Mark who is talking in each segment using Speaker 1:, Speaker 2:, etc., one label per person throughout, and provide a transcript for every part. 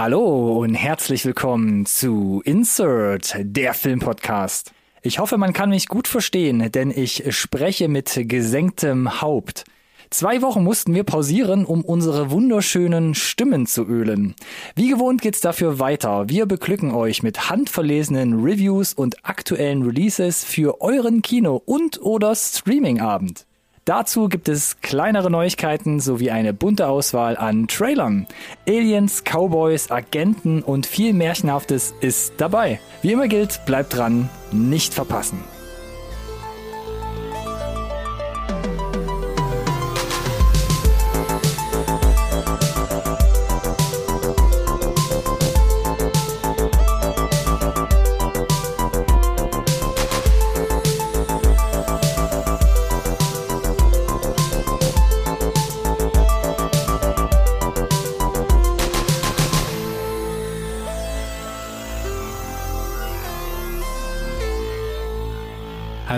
Speaker 1: Hallo und herzlich willkommen zu Insert, der Filmpodcast. Ich hoffe, man kann mich gut verstehen, denn ich spreche mit gesenktem Haupt. Zwei Wochen mussten wir pausieren, um unsere wunderschönen Stimmen zu ölen. Wie gewohnt geht's dafür weiter. Wir beglücken euch mit handverlesenen Reviews und aktuellen Releases für euren Kino- und oder Streamingabend. Dazu gibt es kleinere Neuigkeiten sowie eine bunte Auswahl an Trailern. Aliens, Cowboys, Agenten und viel Märchenhaftes ist dabei. Wie immer gilt, bleibt dran, nicht verpassen.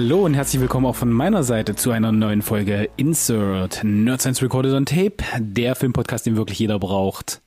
Speaker 2: Hallo und herzlich willkommen auch von meiner Seite zu einer neuen Folge Insert Nerd Science Recorded on Tape, der Filmpodcast, den wirklich jeder braucht.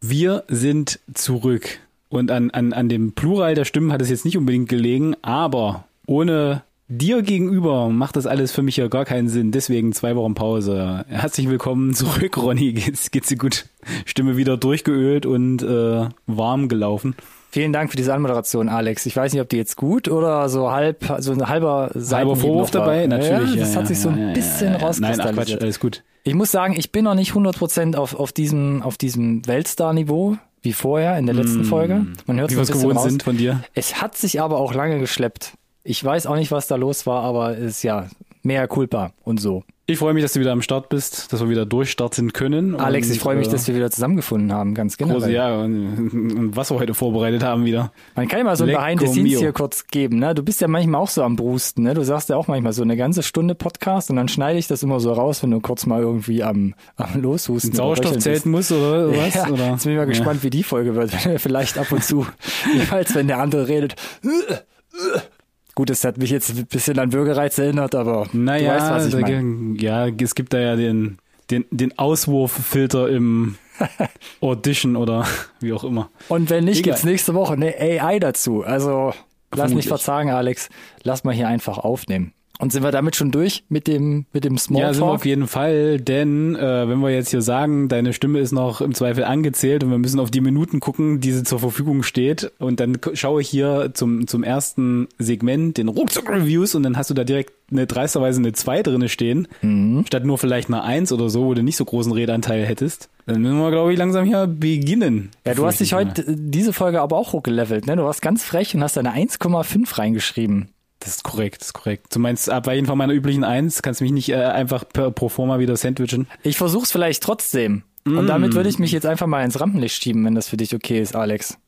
Speaker 2: Wir sind zurück und an, an, an dem Plural der Stimmen hat es jetzt nicht unbedingt gelegen, aber ohne dir gegenüber macht das alles für mich ja gar keinen Sinn. Deswegen zwei Wochen Pause. Herzlich willkommen zurück, Ronny. Geht's, geht's dir gut? Stimme wieder durchgeölt und äh, warm gelaufen.
Speaker 1: Vielen Dank für diese Anmoderation, Alex. Ich weiß nicht, ob die jetzt gut oder so halb, so ein halber
Speaker 2: Halber Vorwurf dabei, natürlich.
Speaker 1: Ja, das
Speaker 2: ja,
Speaker 1: hat sich so ein bisschen
Speaker 2: ja, ja. Nein, ach
Speaker 1: rauskristallisiert.
Speaker 2: Quatsch, alles gut.
Speaker 1: Ich muss sagen, ich bin noch nicht 100% auf, auf diesem, auf diesem Weltstar-Niveau wie vorher in der letzten Folge. Man hört
Speaker 2: Mm. Wir
Speaker 1: ein
Speaker 2: es
Speaker 1: bisschen
Speaker 2: gewohnt
Speaker 1: raus.
Speaker 2: sind von dir.
Speaker 1: Es hat sich aber auch lange geschleppt. Ich weiß auch nicht, was da los war, aber es ist ja mehr Culpa und so.
Speaker 2: Ich freue mich, dass du wieder am Start bist, dass wir wieder durchstarten können.
Speaker 1: Alex,
Speaker 2: Und,
Speaker 1: ich freue mich,
Speaker 2: äh,
Speaker 1: dass wir wieder zusammengefunden haben, ganz genau.
Speaker 2: große Jahre und, und was wir heute vorbereitet haben wieder.
Speaker 1: Man kann ja mal so ein Behind the Scenes hier kurz geben, ne? Du bist ja manchmal auch so am Brusten, ne? Du sagst ja auch manchmal so eine ganze Stunde Podcast und dann schneide ich das immer so raus, wenn du kurz mal irgendwie am, am Loshusten
Speaker 2: Sauerstoff zählen muss oder was?
Speaker 1: Ja,
Speaker 2: oder?
Speaker 1: jetzt bin ich mal gespannt, wie die Folge wird. Vielleicht ab und zu, jeweils wenn der andere redet. Gut, das hat mich jetzt ein bisschen an Würgereiz erinnert, aber
Speaker 2: Naja,
Speaker 1: du weißt, was ich meine.
Speaker 2: ja, es gibt da ja den, den, den Auswurffilter im Audition oder wie auch immer.
Speaker 1: Und wenn nicht,
Speaker 2: Egal.
Speaker 1: gibt's nächste Woche eine AI dazu. Also lass nicht
Speaker 2: Vermutlich.
Speaker 1: verzagen, Alex. Lass mal hier einfach aufnehmen. Und sind wir damit schon durch mit dem mit dem
Speaker 2: Ja, sind wir auf jeden Fall, denn äh, wenn wir jetzt hier sagen, deine Stimme ist noch im Zweifel angezählt und wir müssen auf die Minuten gucken, die sie zur Verfügung steht und dann schaue ich hier zum, zum ersten Segment den Ruckzuck-Reviews und dann hast du da direkt eine dreisterweise eine 2 drinne stehen,
Speaker 1: Mhm.
Speaker 2: statt nur vielleicht eine 1 oder so, wo du nicht so großen Redanteil hättest. Dann müssen wir, glaube ich, langsam hier beginnen.
Speaker 1: ja, du hast dich heute diese Folge aber auch hochgelevelt, ne? Du warst ganz frech und hast eine 1,5 reingeschrieben.
Speaker 2: Das ist korrekt, das ist korrekt. Du meinst, abweichend von meiner üblichen 1, kannst du mich nicht äh, einfach per, pro forma wieder sandwichen.
Speaker 1: Ich versuch's vielleicht trotzdem. Und
Speaker 2: Mm.
Speaker 1: damit würde ich mich jetzt einfach mal ins Rampenlicht schieben, wenn das für dich okay ist, Alex.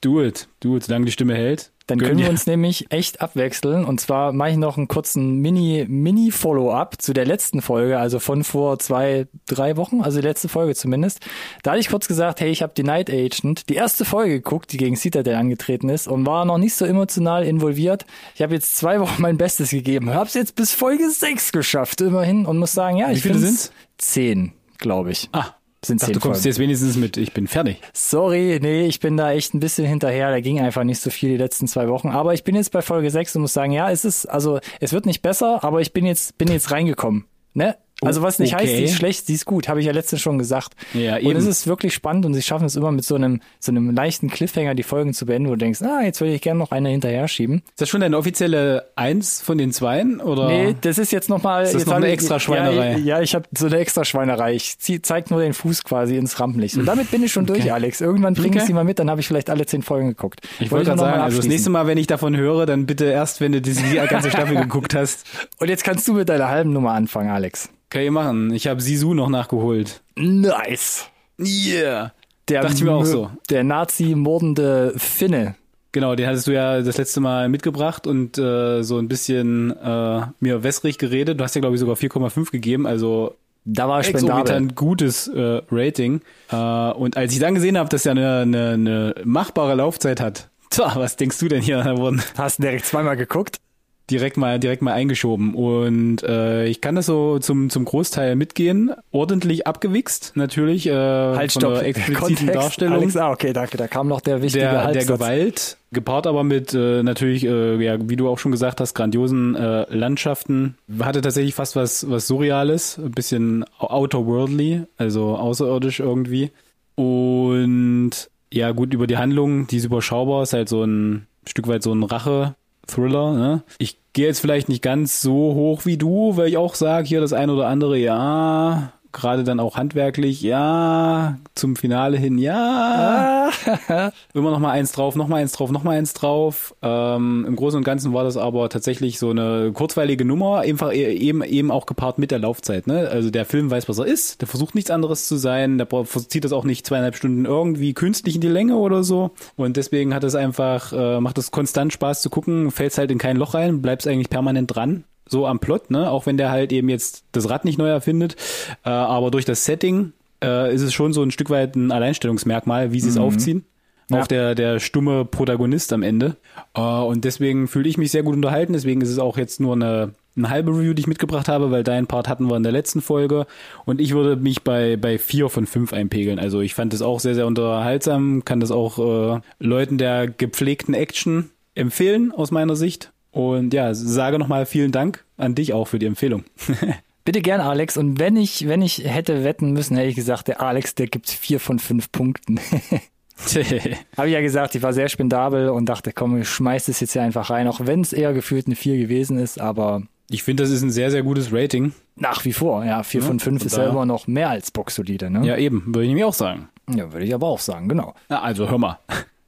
Speaker 2: Do it, do it, solange die Stimme hält.
Speaker 1: Dann können wir uns nämlich echt abwechseln. Und zwar mache ich noch einen kurzen Mini, Mini-Follow-up zu der letzten Folge, also von vor zwei, drei Wochen, also die letzte Folge zumindest. Da hatte ich kurz gesagt, hey, ich habe die Night Agent, die erste Folge geguckt, die gegen Citadel angetreten ist und war noch nicht so emotional involviert. Ich habe jetzt zwei Wochen mein Bestes gegeben, habe es jetzt bis Folge 6 geschafft, immerhin, und muss sagen, ja,
Speaker 2: Wie
Speaker 1: ich
Speaker 2: viele
Speaker 1: find's
Speaker 2: sind's?
Speaker 1: Zehn, glaube ich.
Speaker 2: Ah,
Speaker 1: Sind
Speaker 2: Ach, du kommst
Speaker 1: Folgen.
Speaker 2: jetzt wenigstens mit. Ich bin fertig.
Speaker 1: Sorry, nee, ich bin da echt ein bisschen hinterher. Da ging einfach nicht so viel die letzten zwei Wochen. Aber ich bin jetzt bei Folge 6 und muss sagen, ja, es ist, also es wird nicht besser, aber ich bin jetzt, bin jetzt reingekommen. Ne? Also was nicht
Speaker 2: Okay.
Speaker 1: heißt, sie ist schlecht, sie ist gut, habe ich ja letztens schon gesagt.
Speaker 2: Ja,
Speaker 1: und
Speaker 2: eben.
Speaker 1: es ist wirklich spannend und sie schaffen es immer mit so einem, so einem leichten Cliffhanger die Folgen zu beenden, wo du denkst, ah, jetzt würde ich gerne noch eine hinterher schieben.
Speaker 2: Ist das schon deine offizielle Eins von den Zweien? Oder?
Speaker 1: Nee, das ist jetzt nochmal.
Speaker 2: Ist das
Speaker 1: jetzt
Speaker 2: noch eine
Speaker 1: ich-
Speaker 2: extra Schweinerei?
Speaker 1: Ja, ja ich habe so eine extra Schweinerei. Ich zieh, zeig nur den Fuß quasi ins Rampenlicht. Und damit bin ich schon durch, Alex. Irgendwann bring ich
Speaker 2: Okay.
Speaker 1: sie mal mit, dann habe ich vielleicht alle zehn Folgen geguckt.
Speaker 2: Ich wollte gerade sagen, also das nächste Mal, wenn ich davon höre, dann bitte erst, wenn du diese die ganze Staffel geguckt hast.
Speaker 1: Und jetzt kannst du mit deiner halben Nummer anfangen, Alex.
Speaker 2: Kann ich machen. Ich habe Sisu noch nachgeholt.
Speaker 1: Nice.
Speaker 2: Yeah.
Speaker 1: Der,
Speaker 2: Dachte ich mir auch so.
Speaker 1: Der Nazi-mordende Finne.
Speaker 2: Genau, den hattest du ja das letzte Mal mitgebracht und äh, so ein bisschen äh, mir wässrig geredet. Du hast ja, glaube ich, sogar 4,5 gegeben, also
Speaker 1: Da war
Speaker 2: exorbitant gutes äh, Rating. Äh, und als ich dann gesehen habe, dass er eine, eine, eine machbare Laufzeit hat, tja, was denkst du denn hier? Da wurden
Speaker 1: Hast du direkt zweimal geguckt?
Speaker 2: Direkt mal direkt mal eingeschoben. Und äh, ich kann das so zum zum Großteil mitgehen. Ordentlich abgewichst natürlich äh,
Speaker 1: halt,
Speaker 2: von
Speaker 1: stopp.
Speaker 2: der expliziten
Speaker 1: Kontext,
Speaker 2: Darstellung.
Speaker 1: Alex, ah, okay, danke, da kam noch der wichtige
Speaker 2: der, der
Speaker 1: Halbsatz.
Speaker 2: Gewalt gepaart aber mit äh, natürlich äh, ja wie du auch schon gesagt hast grandiosen äh, Landschaften. Hatte tatsächlich fast was was surreales ein bisschen outerworldly also außerirdisch irgendwie. Und ja gut über die Handlung die ist überschaubar ist halt so ein Stück weit so ein Rache Thriller. Ne? Ich gehe jetzt vielleicht nicht ganz so hoch wie du, weil ich auch sage, hier das ein oder andere, ja, gerade dann auch handwerklich, ja, zum Finale hin, ja, immer noch mal eins drauf, noch mal eins drauf, noch mal eins drauf. Ähm, Im Großen und Ganzen war das aber tatsächlich so eine kurzweilige Nummer, einfach eben eben auch gepaart mit der Laufzeit. Ne? Also der Film weiß, was er ist, der versucht nichts anderes zu sein, der zieht das auch nicht zweieinhalb Stunden irgendwie künstlich in die Länge oder so. Und deswegen hat es einfach, äh, macht es konstant Spaß zu gucken, fällst halt in kein Loch rein, bleibst eigentlich permanent dran so am Plot, ne? Auch wenn der halt eben jetzt das Rad nicht neu erfindet, äh, aber durch das Setting äh, ist es schon so ein Stück weit ein Alleinstellungsmerkmal, wie sie es
Speaker 1: Mhm.
Speaker 2: aufziehen.
Speaker 1: Ja.
Speaker 2: Auch der, der stumme Protagonist am Ende. Äh, und deswegen fühle ich mich sehr gut unterhalten. Deswegen ist es auch jetzt nur eine, eine halbe Review, die ich mitgebracht habe, weil deinen Part hatten wir in der letzten Folge. Und ich würde mich bei, bei vier von fünf einpegeln. Also ich fand es auch sehr, sehr unterhaltsam, kann das auch äh, Leuten der gepflegten Action empfehlen, aus meiner Sicht. Und ja, sage nochmal vielen Dank an dich auch für die Empfehlung.
Speaker 1: Bitte gern, Alex. Und wenn ich, wenn ich hätte wetten müssen, hätte ich gesagt, der Alex, der gibt vier von fünf Punkten. Habe ich ja gesagt, ich war sehr spendabel und dachte, komm, ich schmeiß das jetzt hier einfach rein, auch wenn es eher gefühlt eine vier gewesen ist, aber
Speaker 2: ich finde, das ist ein sehr, sehr gutes Rating.
Speaker 1: nach wie vor, ja, vier
Speaker 2: Ja,
Speaker 1: von fünf
Speaker 2: von
Speaker 1: ist ja immer noch mehr als boxsolide, ne?
Speaker 2: Ja, eben, würde ich nämlich auch sagen.
Speaker 1: ja, würde ich aber auch sagen, genau.
Speaker 2: Na, also hör mal.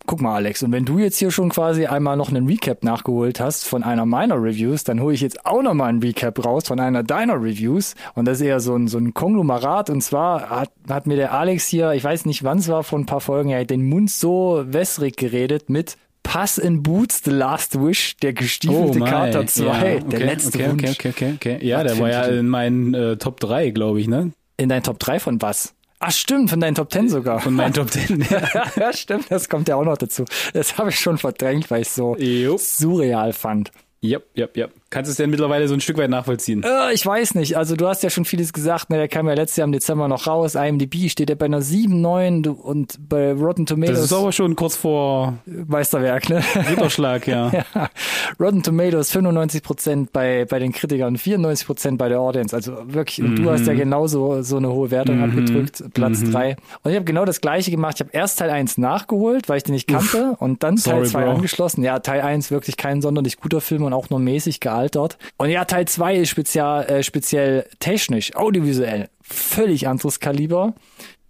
Speaker 1: Guck mal, Alex, und wenn du jetzt hier schon quasi einmal noch einen Recap nachgeholt hast von einer meiner Reviews, dann hole ich jetzt auch noch mal einen Recap raus von einer deiner Reviews. Und das ist eher so ein, so ein Konglomerat. Und zwar hat, hat mir der Alex hier, ich weiß nicht wann es war, vor ein paar Folgen, ja, den Mund so wässrig geredet mit Pass in Boots, The Last Wish, der gestiefelte
Speaker 2: my.
Speaker 1: Kater 2,
Speaker 2: Ja,
Speaker 1: der
Speaker 2: okay,
Speaker 1: letzte
Speaker 2: okay,
Speaker 1: Wunsch.
Speaker 2: Okay, okay, okay, okay. Ja,
Speaker 1: Ach,
Speaker 2: der war ja in meinen äh, Top 3, glaube ich, ne?
Speaker 1: In deinen Top 3 von was? Ach stimmt, von deinen Top 10 sogar.
Speaker 2: Von meinen Top 10.
Speaker 1: ja, stimmt, das kommt ja auch noch dazu. Das habe ich schon verdrängt, weil ich so
Speaker 2: Jupp.
Speaker 1: surreal fand.
Speaker 2: Yep, yep, yep. Kannst du es denn mittlerweile so ein Stück weit nachvollziehen?
Speaker 1: Äh, ich weiß nicht. Also du hast ja schon vieles gesagt. Ne, der kam ja letztes Jahr im Dezember noch raus. IMDb steht ja bei einer 7, 9 du- und bei Rotten
Speaker 2: Das
Speaker 1: Tomatoes
Speaker 2: ist aber schon kurz vor
Speaker 1: Meisterwerk, ne?
Speaker 2: Ritterschlag, ja.
Speaker 1: ja. Rotten Tomatoes 95% bei, bei den Kritikern, 94% bei der Audience. Also wirklich, und du hast
Speaker 2: Mhm.
Speaker 1: ja genauso so eine hohe Wertung abgedrückt, Platz 3. Und ich habe genau das gleiche gemacht. Ich habe erst Teil 1 nachgeholt, weil ich den nicht kannte, und dann Teil
Speaker 2: Sorry,
Speaker 1: 2
Speaker 2: Bro.
Speaker 1: angeschlossen. Ja, Teil 1 wirklich kein sonderlich guter Film und auch nur mäßig gealtert. Und ja, Teil 2 ist spezial, äh, speziell technisch, audiovisuell, völlig anderes Kaliber.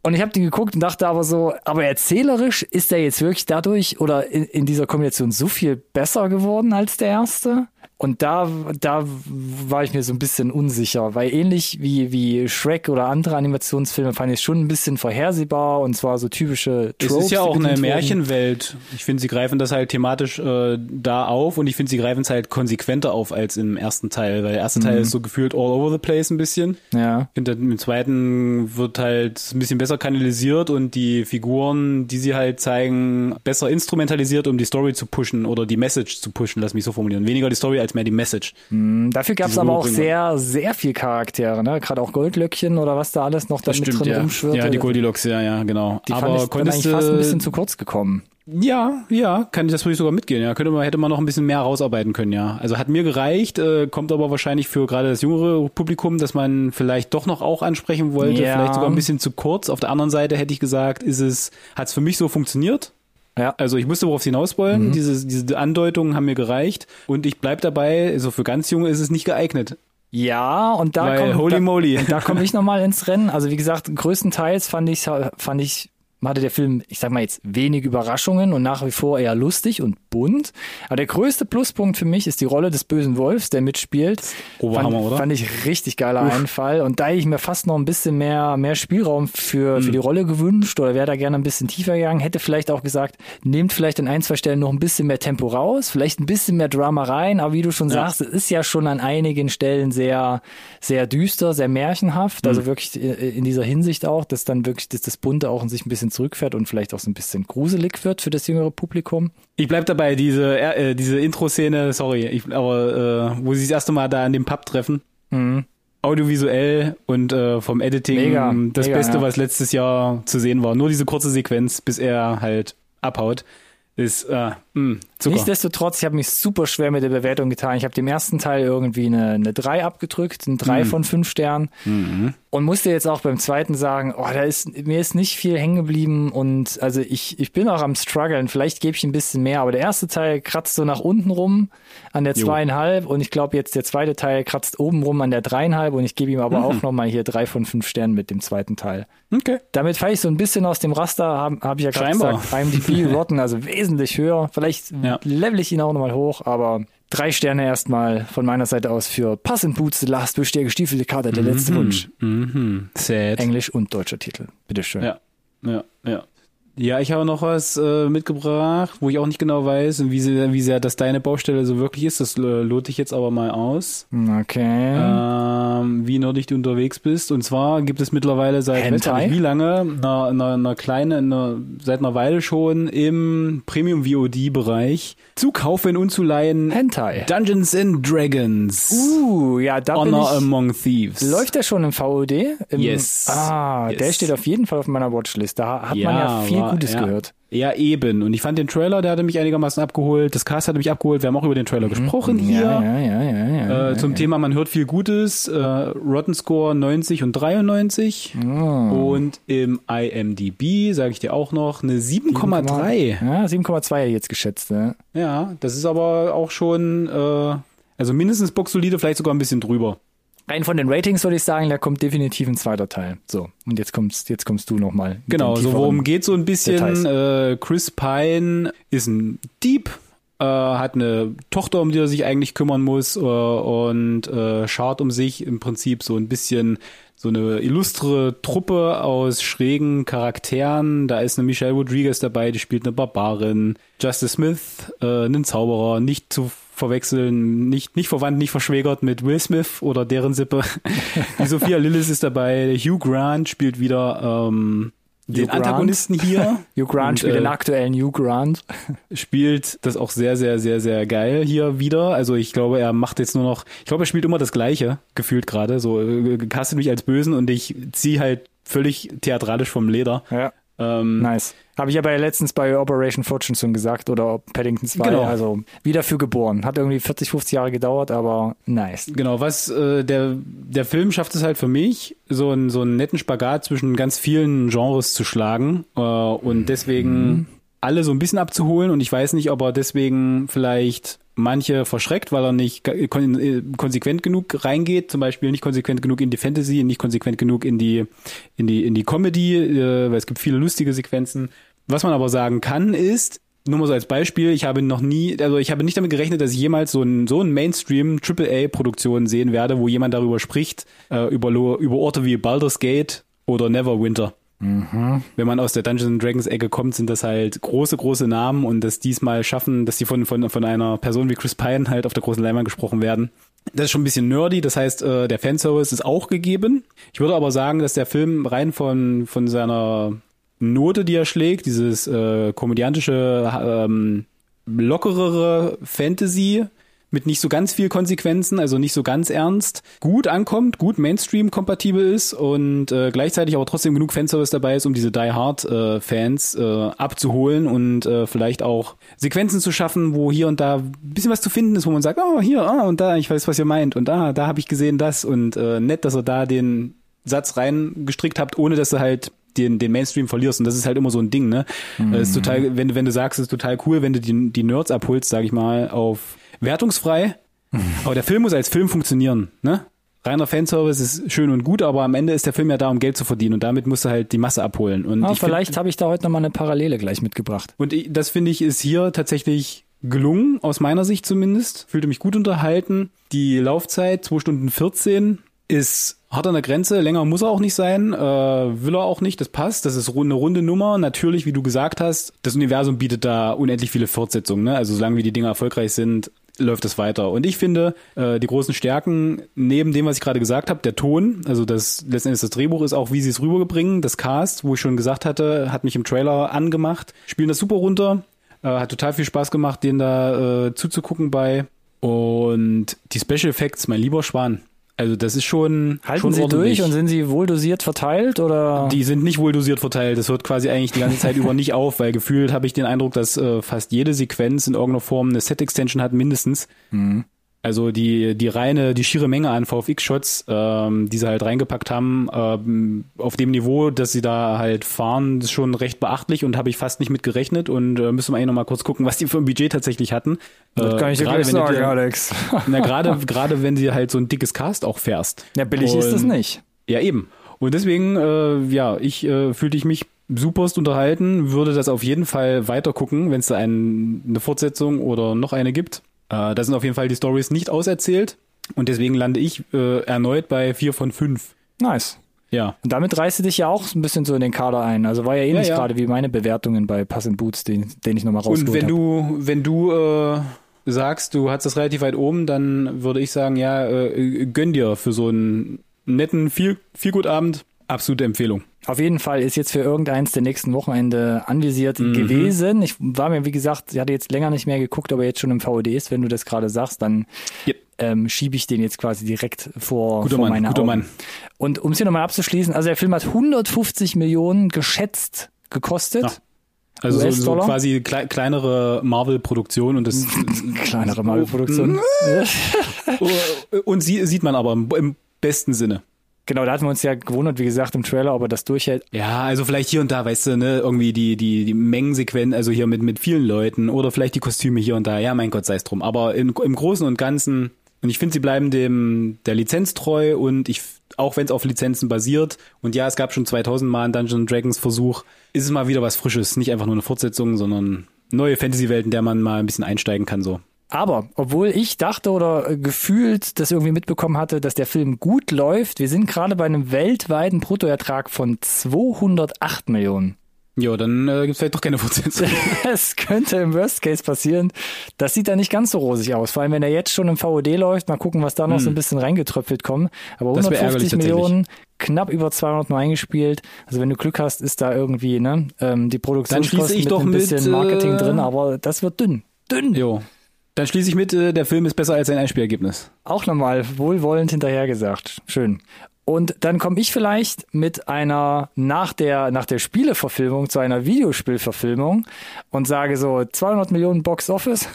Speaker 1: Und ich habe den geguckt und dachte aber so, aber erzählerisch ist der jetzt wirklich dadurch oder in, in dieser Kombination so viel besser geworden als der erste? Und da, da war ich mir so ein bisschen unsicher, weil ähnlich wie, wie Shrek oder andere Animationsfilme fand ich es schon ein bisschen vorhersehbar und zwar so typische
Speaker 2: Es
Speaker 1: Tropes,
Speaker 2: ist ja auch eine
Speaker 1: wurden.
Speaker 2: Märchenwelt. Ich finde, sie greifen das halt thematisch äh, da auf und ich finde, sie greifen es halt konsequenter auf als im ersten Teil, weil der erste Teil ist so gefühlt all over the place ein bisschen.
Speaker 1: Ja.
Speaker 2: Ich finde, im zweiten wird halt ein bisschen besser kanalisiert und die Figuren, die sie halt zeigen, besser instrumentalisiert, um die Story zu pushen oder die Message zu pushen, lass mich so formulieren. Weniger die Story als mehr die Message.
Speaker 1: Dafür gab es aber auch sehr, sehr viel Charaktere, ne? Gerade auch Goldlöckchen oder was da alles noch da mit drin
Speaker 2: ja.
Speaker 1: rumschwirrt.
Speaker 2: Ja, die Goldilocks, ja, ja, genau.
Speaker 1: Die fand
Speaker 2: aber
Speaker 1: ich dann
Speaker 2: konntest
Speaker 1: eigentlich fast ein bisschen zu kurz gekommen.
Speaker 2: Ja, ja, kann ich das würde ich sogar mitgehen. Ja, könnte man hätte man noch ein bisschen mehr rausarbeiten können. Ja, also hat mir gereicht, äh, kommt aber wahrscheinlich für gerade das jüngere Publikum, dass man vielleicht doch noch auch ansprechen wollte,
Speaker 1: Ja.
Speaker 2: vielleicht sogar ein bisschen zu kurz. Auf der anderen Seite hätte ich gesagt, ist es hat es für mich so funktioniert.
Speaker 1: Ja.
Speaker 2: Also ich wusste, worauf sie hinaus wollen. Diese, diese Andeutungen haben mir gereicht und ich bleib dabei. Also für ganz Junge ist es nicht geeignet.
Speaker 1: Ja, und da
Speaker 2: Weil,
Speaker 1: kommt
Speaker 2: holy
Speaker 1: da,
Speaker 2: moly.
Speaker 1: da komme ich nochmal ins Rennen. Also wie gesagt, größtenteils fand ich fand ich hatte der Film, ich sag mal jetzt wenig Überraschungen und nach wie vor eher lustig und bunt. Aber der größte Pluspunkt für mich ist die Rolle des bösen Wolfs, der mitspielt.
Speaker 2: Oberhammer,
Speaker 1: fand,
Speaker 2: oder?
Speaker 1: Fand ich richtig geiler Einfall. Und da hätte ich mir fast noch ein bisschen mehr, mehr Spielraum für, für die Rolle gewünscht oder wäre da gerne ein bisschen tiefer gegangen. Hätte vielleicht auch gesagt, nehmt vielleicht an ein, zwei Stellen noch ein bisschen mehr Tempo raus, vielleicht ein bisschen mehr Drama rein. Aber wie du schon
Speaker 2: Ja.
Speaker 1: sagst, es ist ja schon an einigen Stellen sehr, sehr düster, sehr märchenhaft. Also wirklich äh, in dieser Hinsicht auch, dass dann wirklich dass das Bunte auch in sich ein bisschen bisschen zurückfährt und vielleicht auch so ein bisschen gruselig wird für das jüngere Publikum.
Speaker 2: Ich bleib dabei, diese, äh, diese Intro-Szene, sorry, ich, aber äh, wo sie das erste Mal da in dem Pub treffen.
Speaker 1: Mhm.
Speaker 2: Audiovisuell und äh, vom Editing
Speaker 1: Mega,
Speaker 2: das
Speaker 1: mega,
Speaker 2: Beste,
Speaker 1: ja.
Speaker 2: was letztes Jahr zu sehen war. Nur diese kurze Sequenz, bis er halt abhaut, ist äh, mh, Zucker.
Speaker 1: Nichtsdestotrotz, ich habe mich super schwer mit der Bewertung getan. Ich habe dem ersten Teil irgendwie eine, eine 3 abgedrückt, eine 3 von 5 Sternen. Und musste jetzt auch beim zweiten sagen, oh, da ist, mir ist nicht viel hängen geblieben und also ich, ich bin auch am struggeln. Vielleicht gebe ich ein bisschen mehr, aber der erste Teil kratzt so nach unten rum an der zweieinhalb und ich glaube jetzt der zweite Teil kratzt oben rum an der dreieinhalb und ich gebe ihm aber auch nochmal hier drei von fünf Sternen mit dem zweiten Teil.
Speaker 2: Okay.
Speaker 1: Damit falle ich so ein bisschen aus dem Raster, habe hab ich ja gerade gesagt, IMDb Rotten, also wesentlich höher. Vielleicht
Speaker 2: Ja.
Speaker 1: Level ich ihn auch nochmal hoch, aber drei Sterne erstmal von meiner Seite aus für Pass in Boots, The Last Wish, der gestiefelte Kater, der letzte Wunsch.
Speaker 2: Mhm. Sad.
Speaker 1: Englisch und deutscher Titel. Bitteschön.
Speaker 2: Ja, ja, ja. Ja, ich habe noch was äh, mitgebracht, wo ich auch nicht genau weiß, wie sehr, wie sehr das deine Baustelle so wirklich ist. Das äh, lote ich jetzt aber mal aus,
Speaker 1: Okay.
Speaker 2: ähm, wie nerdig du unterwegs bist. Und zwar gibt es mittlerweile seit weiß nicht wie lange, einer, einer, einer kleinen, einer, seit einer Weile schon im Premium-VOD-Bereich zu kaufen und zu leihen
Speaker 1: Hentai.
Speaker 2: Dungeons and Dragons.
Speaker 1: Uh, ja, da bin
Speaker 2: Honor
Speaker 1: ich.
Speaker 2: Among Thieves.
Speaker 1: Läuft der schon im VOD? Im,
Speaker 2: Yes.
Speaker 1: Ah, der
Speaker 2: Yes.
Speaker 1: steht auf jeden Fall auf meiner Watchlist. Da hat man ja viel Gutes
Speaker 2: ja.
Speaker 1: gehört.
Speaker 2: Ja, eben. Und ich fand den Trailer, der hatte mich einigermaßen abgeholt. Das Cast hatte mich abgeholt. Wir haben auch über den Trailer gesprochen hier.
Speaker 1: Mhm. Ja, ja, ja, ja. ja,
Speaker 2: Äh, zum Thema, man hört viel Gutes. Äh, Rotten Score 90 und 93.
Speaker 1: Oh.
Speaker 2: Und im IMDb, sage ich dir auch noch, eine 7,3.
Speaker 1: Ja, 7,2 hätte ich jetzt geschätzt. Ne?
Speaker 2: Ja, das ist aber auch schon, äh, also mindestens boxsolide, vielleicht sogar ein bisschen drüber.
Speaker 1: Rein von den Ratings würde ich sagen, da kommt definitiv ein zweiter Teil. So, und jetzt kommst, jetzt kommst du nochmal.
Speaker 2: Genau, so worum geht so ein bisschen. Äh, Chris Pine ist ein Dieb, äh, hat eine Tochter, um die er sich eigentlich kümmern muss äh, und äh, schart um sich im Prinzip so ein bisschen so eine illustre Truppe aus schrägen Charakteren. Da ist eine Michelle Rodriguez dabei, die spielt eine Barbarin. Justice Smith, äh, einen Zauberer, nicht zu verwechseln, nicht, nicht verwandt, nicht verschwägert mit Will Smith oder deren Sippe. Die Sophia Lillis ist dabei, Hugh Grant spielt wieder ähm, den
Speaker 1: Hugh Grant?
Speaker 2: Antagonisten hier.
Speaker 1: Hugh Grant
Speaker 2: Und,
Speaker 1: spielt
Speaker 2: äh,
Speaker 1: den aktuellen Hugh Grant.
Speaker 2: spielt das auch sehr, sehr, sehr, sehr geil hier wieder. Also ich glaube, er macht jetzt nur noch, ich glaube, er spielt immer das Gleiche, gefühlt gerade. So, äh, castet mich als Bösen und ich ziehe halt völlig theatralisch vom Leder.
Speaker 1: Ja,
Speaker 2: Ähm,
Speaker 1: nice. Habe ich aber ja letztens bei Operation Fortune schon gesagt oder Paddington 2.
Speaker 2: Genau.
Speaker 1: Also wieder für geboren. Hat irgendwie 40, 50 Jahre gedauert, aber nice.
Speaker 2: Genau, was äh, der der Film schafft es halt für mich, so einen so einen netten Spagat zwischen ganz vielen Genres zu schlagen äh, und deswegen alle so ein bisschen abzuholen und ich weiß nicht, ob er deswegen vielleicht manche verschreckt, weil er nicht äh, konsequent genug reingeht, zum Beispiel nicht konsequent genug in die Fantasy, nicht konsequent genug in die in die in die Comedy, äh, weil es gibt viele lustige Sequenzen. Was man aber sagen kann ist, nur mal so als Beispiel, ich habe noch nie, also ich habe nicht damit gerechnet, dass ich jemals so ein so ein Mainstream AAA Produktion sehen werde, wo jemand darüber spricht äh, über über Orte wie Baldur's Gate oder Neverwinter. Wenn man aus der Dungeons Dragons Ecke kommt, sind das halt große, große Namen und das diesmal schaffen, dass die von, von, von einer Person wie Chris Pine halt auf der großen Leinwand gesprochen werden. Das ist schon ein bisschen nerdy, das heißt, äh, der Fanservice ist auch gegeben. Ich würde aber sagen, dass der Film rein von, von seiner Note, die er schlägt, dieses äh, komödiantische, ähm, lockerere Fantasy mit nicht so ganz viel Konsequenzen, also nicht so ganz ernst, gut ankommt, gut Mainstream-kompatibel ist und äh, gleichzeitig aber trotzdem genug Fanservice dabei ist, um diese Die Hard-Fans äh, abzuholen und äh, vielleicht auch Sequenzen zu schaffen, wo hier und da ein bisschen was zu finden ist, wo man sagt, oh, hier, ah, und da, ich weiß, was ihr meint und da, da habe ich gesehen das und äh, nett, dass ihr da den Satz reingestrickt habt, ohne dass ihr halt den, den Mainstream verlierst. Und das ist halt immer so ein Ding, ne? Es ist total, wenn, du- wenn du sagst, es ist total cool, wenn du die, die Nerds abholst, sag ich mal, auf wertungsfrei. Aber der Film muss als Film funktionieren, ne? Reiner Fanservice ist schön und gut, aber am Ende ist der Film ja da, um Geld zu verdienen und damit musst du halt die Masse abholen. Und
Speaker 1: Ah, vielleicht habe ich da heute nochmal eine Parallele gleich mitgebracht.
Speaker 2: und ich, das finde ich ist hier tatsächlich gelungen, aus meiner Sicht zumindest. Fühlte mich gut unterhalten. Die Laufzeit, 2 Stunden 14, ist hart an der Grenze. Länger muss er auch nicht sein. Äh, will er auch nicht. Das passt. Das ist eine runde Nummer. Natürlich, wie du gesagt hast, das Universum bietet da unendlich viele Fortsetzungen. Ne? Also solange wie die Dinge erfolgreich sind, läuft es weiter. Und ich finde, äh, die großen Stärken, neben dem, was ich gerade gesagt habe, der Ton, also das letztendlich das Drehbuch ist auch, wie sie es rüberbringen, das Cast, wo ich schon gesagt hatte, hat mich im Trailer angemacht, spielen das super runter, äh, hat total viel Spaß gemacht, denen da äh, zuzugucken bei. Und die Special Effects, mein lieber Schwan. Also das ist schon
Speaker 1: Halten
Speaker 2: schon
Speaker 1: sie
Speaker 2: ordentlich.
Speaker 1: durch und sind sie wohl dosiert verteilt oder?
Speaker 2: Die sind nicht wohl dosiert verteilt. Das hört quasi eigentlich die ganze Zeit über nicht auf, weil gefühlt habe ich den Eindruck, dass äh, fast jede Sequenz in irgendeiner Form eine Set-Extension hat, mindestens. Also die, die reine, die schiere Menge an VFX-Shots, ähm, die sie halt reingepackt haben, ähm, auf dem Niveau, dass sie da halt fahren, ist schon recht beachtlich und habe ich fast nicht mit gerechnet und äh, müssen wir eigentlich noch mal kurz gucken, was die für ein Budget tatsächlich hatten.
Speaker 1: das kann ich dir gleich
Speaker 2: wenn du
Speaker 1: sagen,
Speaker 2: dir-
Speaker 1: Alex.
Speaker 2: Na, gerade, gerade wenn sie halt so ein dickes Cast auch fährst.
Speaker 1: Ja, billig ist es
Speaker 2: Und-
Speaker 1: nicht.
Speaker 2: Ja, eben. Und deswegen, äh, ja, ich äh, fühlte ich mich superst unterhalten, würde das auf jeden Fall weiter gucken, wenn es da ein, eine Fortsetzung oder noch eine gibt. Äh, da sind auf jeden Fall die Stories nicht auserzählt. Und deswegen lande ich äh, erneut bei vier von fünf.
Speaker 1: Nice.
Speaker 2: Ja.
Speaker 1: Und damit reißt du dich ja auch ein bisschen so in den Kader ein. Also war ja ähnlich
Speaker 2: Ja, ja.
Speaker 1: gerade wie meine Bewertungen bei Pass Boots, den, den ich nochmal rausgeholt
Speaker 2: Und wenn
Speaker 1: habe.
Speaker 2: du, wenn du äh, sagst, du hast das relativ weit oben, dann würde ich sagen, ja, äh, gönn dir für so einen netten, viel, viel gut Abend. Absolute Empfehlung.
Speaker 1: Auf jeden Fall ist jetzt für irgendeins der nächsten Wochenende anvisiert
Speaker 2: Mhm.
Speaker 1: gewesen. Ich war mir, wie gesagt, ich hatte jetzt länger nicht mehr geguckt, aber jetzt schon im VOD ist, wenn du das gerade sagst, dann
Speaker 2: Yep.
Speaker 1: ähm, schiebe ich den jetzt quasi direkt vor,
Speaker 2: Guter
Speaker 1: vor
Speaker 2: Mann,
Speaker 1: meine
Speaker 2: guter
Speaker 1: Augen.
Speaker 2: Mann.
Speaker 1: Und um es hier nochmal abzuschließen, also der Film hat 150 Millionen geschätzt gekostet.
Speaker 2: Ja. Also so, so quasi klei kleinere Marvel-Produktion und das
Speaker 1: Kleinere Marvel-Produktion.
Speaker 2: und sie sieht man aber im, im besten Sinne.
Speaker 1: Genau, da hatten wir uns ja gewundert, wie gesagt, im Trailer, ob er das durchhält.
Speaker 2: Ja, also vielleicht hier und da, weißt du, ne, irgendwie die, die, die Mengensequenz, also hier mit, mit vielen Leuten oder vielleicht die Kostüme hier und da, ja, mein Gott, sei es drum. Aber im, im Großen und Ganzen, und ich finde, sie bleiben dem, der Lizenz treu und ich, auch wenn es auf Lizenzen basiert, und ja, es gab schon 2000 Mal einen Dungeons Dragons Versuch, ist es mal wieder was Frisches, nicht einfach nur eine Fortsetzung, sondern neue Fantasy-Welt, in der man mal ein bisschen einsteigen kann, so.
Speaker 1: Aber obwohl ich dachte oder äh, gefühlt das irgendwie mitbekommen hatte, dass der Film gut läuft, wir sind gerade bei einem weltweiten Bruttoertrag von 208 Millionen.
Speaker 2: Ja, dann äh, gibt's vielleicht doch keine Fortsetzung.
Speaker 1: Es könnte im Worst Case passieren. Das sieht da nicht ganz so rosig aus. Vor allem, wenn er jetzt schon im VOD läuft, mal gucken, was da noch so ein bisschen reingetröpfelt kommt. Aber
Speaker 2: Hm. Das wär ärgerlich
Speaker 1: 150
Speaker 2: tatsächlich.
Speaker 1: Millionen, knapp über 200 nur eingespielt. Also wenn du Glück hast, ist da irgendwie ne, ähm, die Produktionskosten
Speaker 2: ich
Speaker 1: mit
Speaker 2: doch
Speaker 1: ein
Speaker 2: mit,
Speaker 1: bisschen Marketing
Speaker 2: äh,
Speaker 1: drin, aber das wird dünn. Dünn.
Speaker 2: jo. Dann schließe ich mit, äh, der Film ist besser als sein Einspielergebnis.
Speaker 1: Auch nochmal wohlwollend hinterhergesagt. Schön. Und dann komme ich vielleicht mit einer nach der nach der Spieleverfilmung zu einer Videospielverfilmung und sage so 200 Millionen Box Office,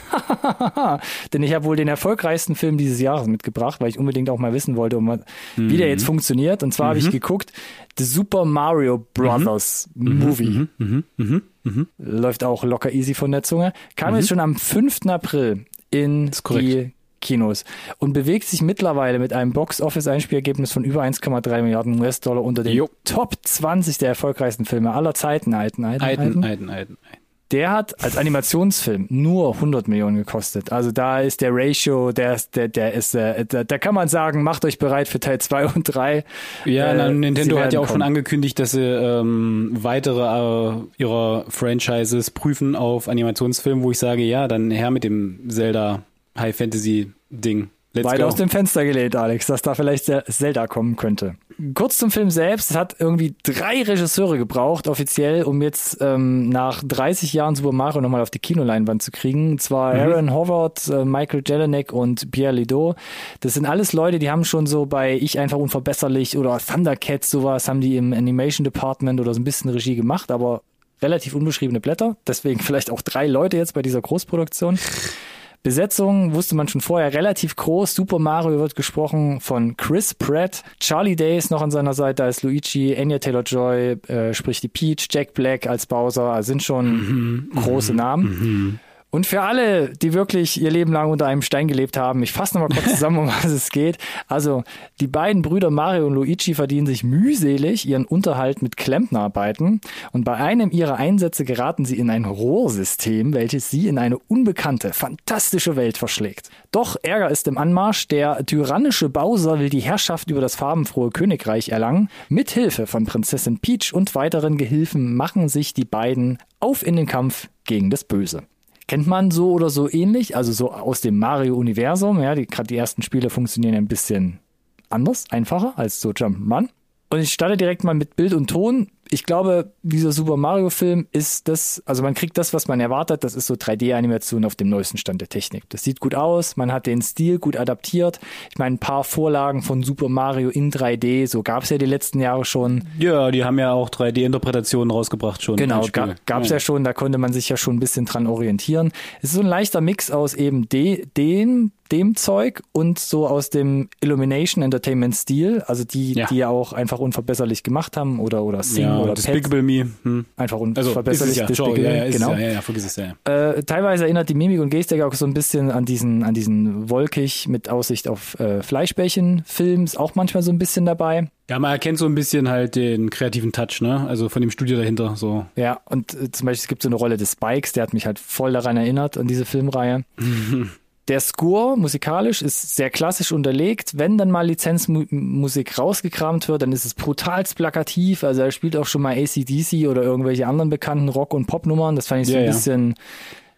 Speaker 1: denn ich habe wohl den erfolgreichsten Film dieses Jahres mitgebracht, weil ich unbedingt auch mal wissen wollte, um, was- wie der jetzt funktioniert. Und zwar habe ich geguckt The Super Mario Brothers Movie. Läuft auch locker easy von der Zunge. Kam jetzt schon am 5. April in die Kinos und bewegt sich mittlerweile mit einem Box-Office-Einspielergebnis von über 1,3 Milliarden US-Dollar unter den
Speaker 2: Jo.
Speaker 1: Top 20 der erfolgreichsten Filme aller Zeiten. Alten, alten, alten.
Speaker 2: Alten, alten, alten.
Speaker 1: Der hat als Animationsfilm nur 100 Millionen gekostet. Also da ist der Ratio, der ist, der, der ist, äh, da, da kann man sagen, macht euch bereit für Teil 2 und 3.
Speaker 2: Ja,
Speaker 1: Äh,
Speaker 2: na, Nintendo hat ja auch schon
Speaker 1: kommen.
Speaker 2: angekündigt, dass sie ähm, weitere äh, ihrer Franchises prüfen auf Animationsfilmen, wo ich sage, ja, dann her mit dem Zelda High Fantasy Ding. Let's
Speaker 1: Weit
Speaker 2: go.
Speaker 1: aus dem Fenster gelehnt, Alex, dass da vielleicht der Zelda kommen könnte. Kurz zum Film selbst. Es hat irgendwie drei Regisseure gebraucht, offiziell, um jetzt ähm, nach 30 Jahren Super Mario nochmal auf die Kinoleinwand zu kriegen. Und zwar Aaron Howard, äh, Michael Jelinek und Pierre Lido. Das sind alles Leute, die haben schon so bei Ich einfach unverbesserlich oder Thundercats sowas, haben die im Animation Department oder so ein bisschen Regie gemacht, aber relativ unbeschriebene Blätter. Deswegen vielleicht auch drei Leute jetzt bei dieser Großproduktion. Besetzung wusste man schon vorher relativ groß. Super Mario wird gesprochen von Chris Pratt. Charlie Day ist noch an seiner Seite als Luigi. Anya Taylor-Joy äh, spricht die Peach. Jack Black als Bowser. Also sind schon große Namen. Und für alle, die wirklich ihr Leben lang unter einem Stein gelebt haben, ich fasse nochmal kurz zusammen, um was es geht. Also, die beiden Brüder Mario und Luigi verdienen sich mühselig ihren Unterhalt mit Klempnerarbeiten. Und bei einem ihrer Einsätze geraten sie in ein Rohrsystem, welches sie in eine unbekannte, fantastische Welt verschlägt. Doch Ärger ist im Anmarsch. Der tyrannische Bowser will die Herrschaft über das farbenfrohe Königreich erlangen. Mit Hilfe von Prinzessin Peach und weiteren Gehilfen machen sich die beiden auf in den Kampf gegen das Böse. Kennt man so oder so ähnlich, also so aus dem Mario-Universum. Ja, die, gerade die ersten Spiele funktionieren ein bisschen anders, einfacher als so Jump'n'Run. Und ich starte direkt mal mit Bild und Ton ich glaube, dieser Super Mario Film ist das, also man kriegt das, was man erwartet, das ist so 3D-Animation auf dem neuesten Stand der Technik. Das sieht gut aus, man hat den Stil gut adaptiert. Ich meine, ein paar Vorlagen von Super Mario in 3D, so gab es ja die letzten Jahre schon.
Speaker 2: Ja, die haben ja auch 3D-Interpretationen rausgebracht schon.
Speaker 1: Genau, ga, gab es ja. ja. schon, da konnte man sich ja schon ein bisschen dran orientieren. Es ist so ein leichter Mix aus eben de, dem, dem Zeug und so aus dem Illumination Entertainment Stil, also die, ja. die ja auch einfach unverbesserlich gemacht haben oder, oder Sing ja, oder
Speaker 2: Despicable Me. Hm.
Speaker 1: Einfach unverbesserlich
Speaker 2: also, ja, Despicable ja, ja, genau. Ja, ja, vergiss es, ja.
Speaker 1: Äh, teilweise erinnert die Mimik und Gestik auch so ein bisschen an diesen, an diesen wolkig mit Aussicht auf äh, Fleischbällchen-Film, ist auch manchmal so ein bisschen dabei.
Speaker 2: Ja, man erkennt so ein bisschen halt den kreativen Touch, ne? Also von dem Studio dahinter, so.
Speaker 1: Ja, und äh, zum Beispiel es gibt so eine Rolle des Spikes, der hat mich halt voll daran erinnert, an diese Filmreihe. Der Score musikalisch ist sehr klassisch unterlegt. Wenn dann mal Lizenzmusik rausgekramt wird, dann ist es brutal plakativ. Also er spielt auch schon mal ACDC oder irgendwelche anderen bekannten Rock- und Popnummern. Das fand ich so ja, ein bisschen ja.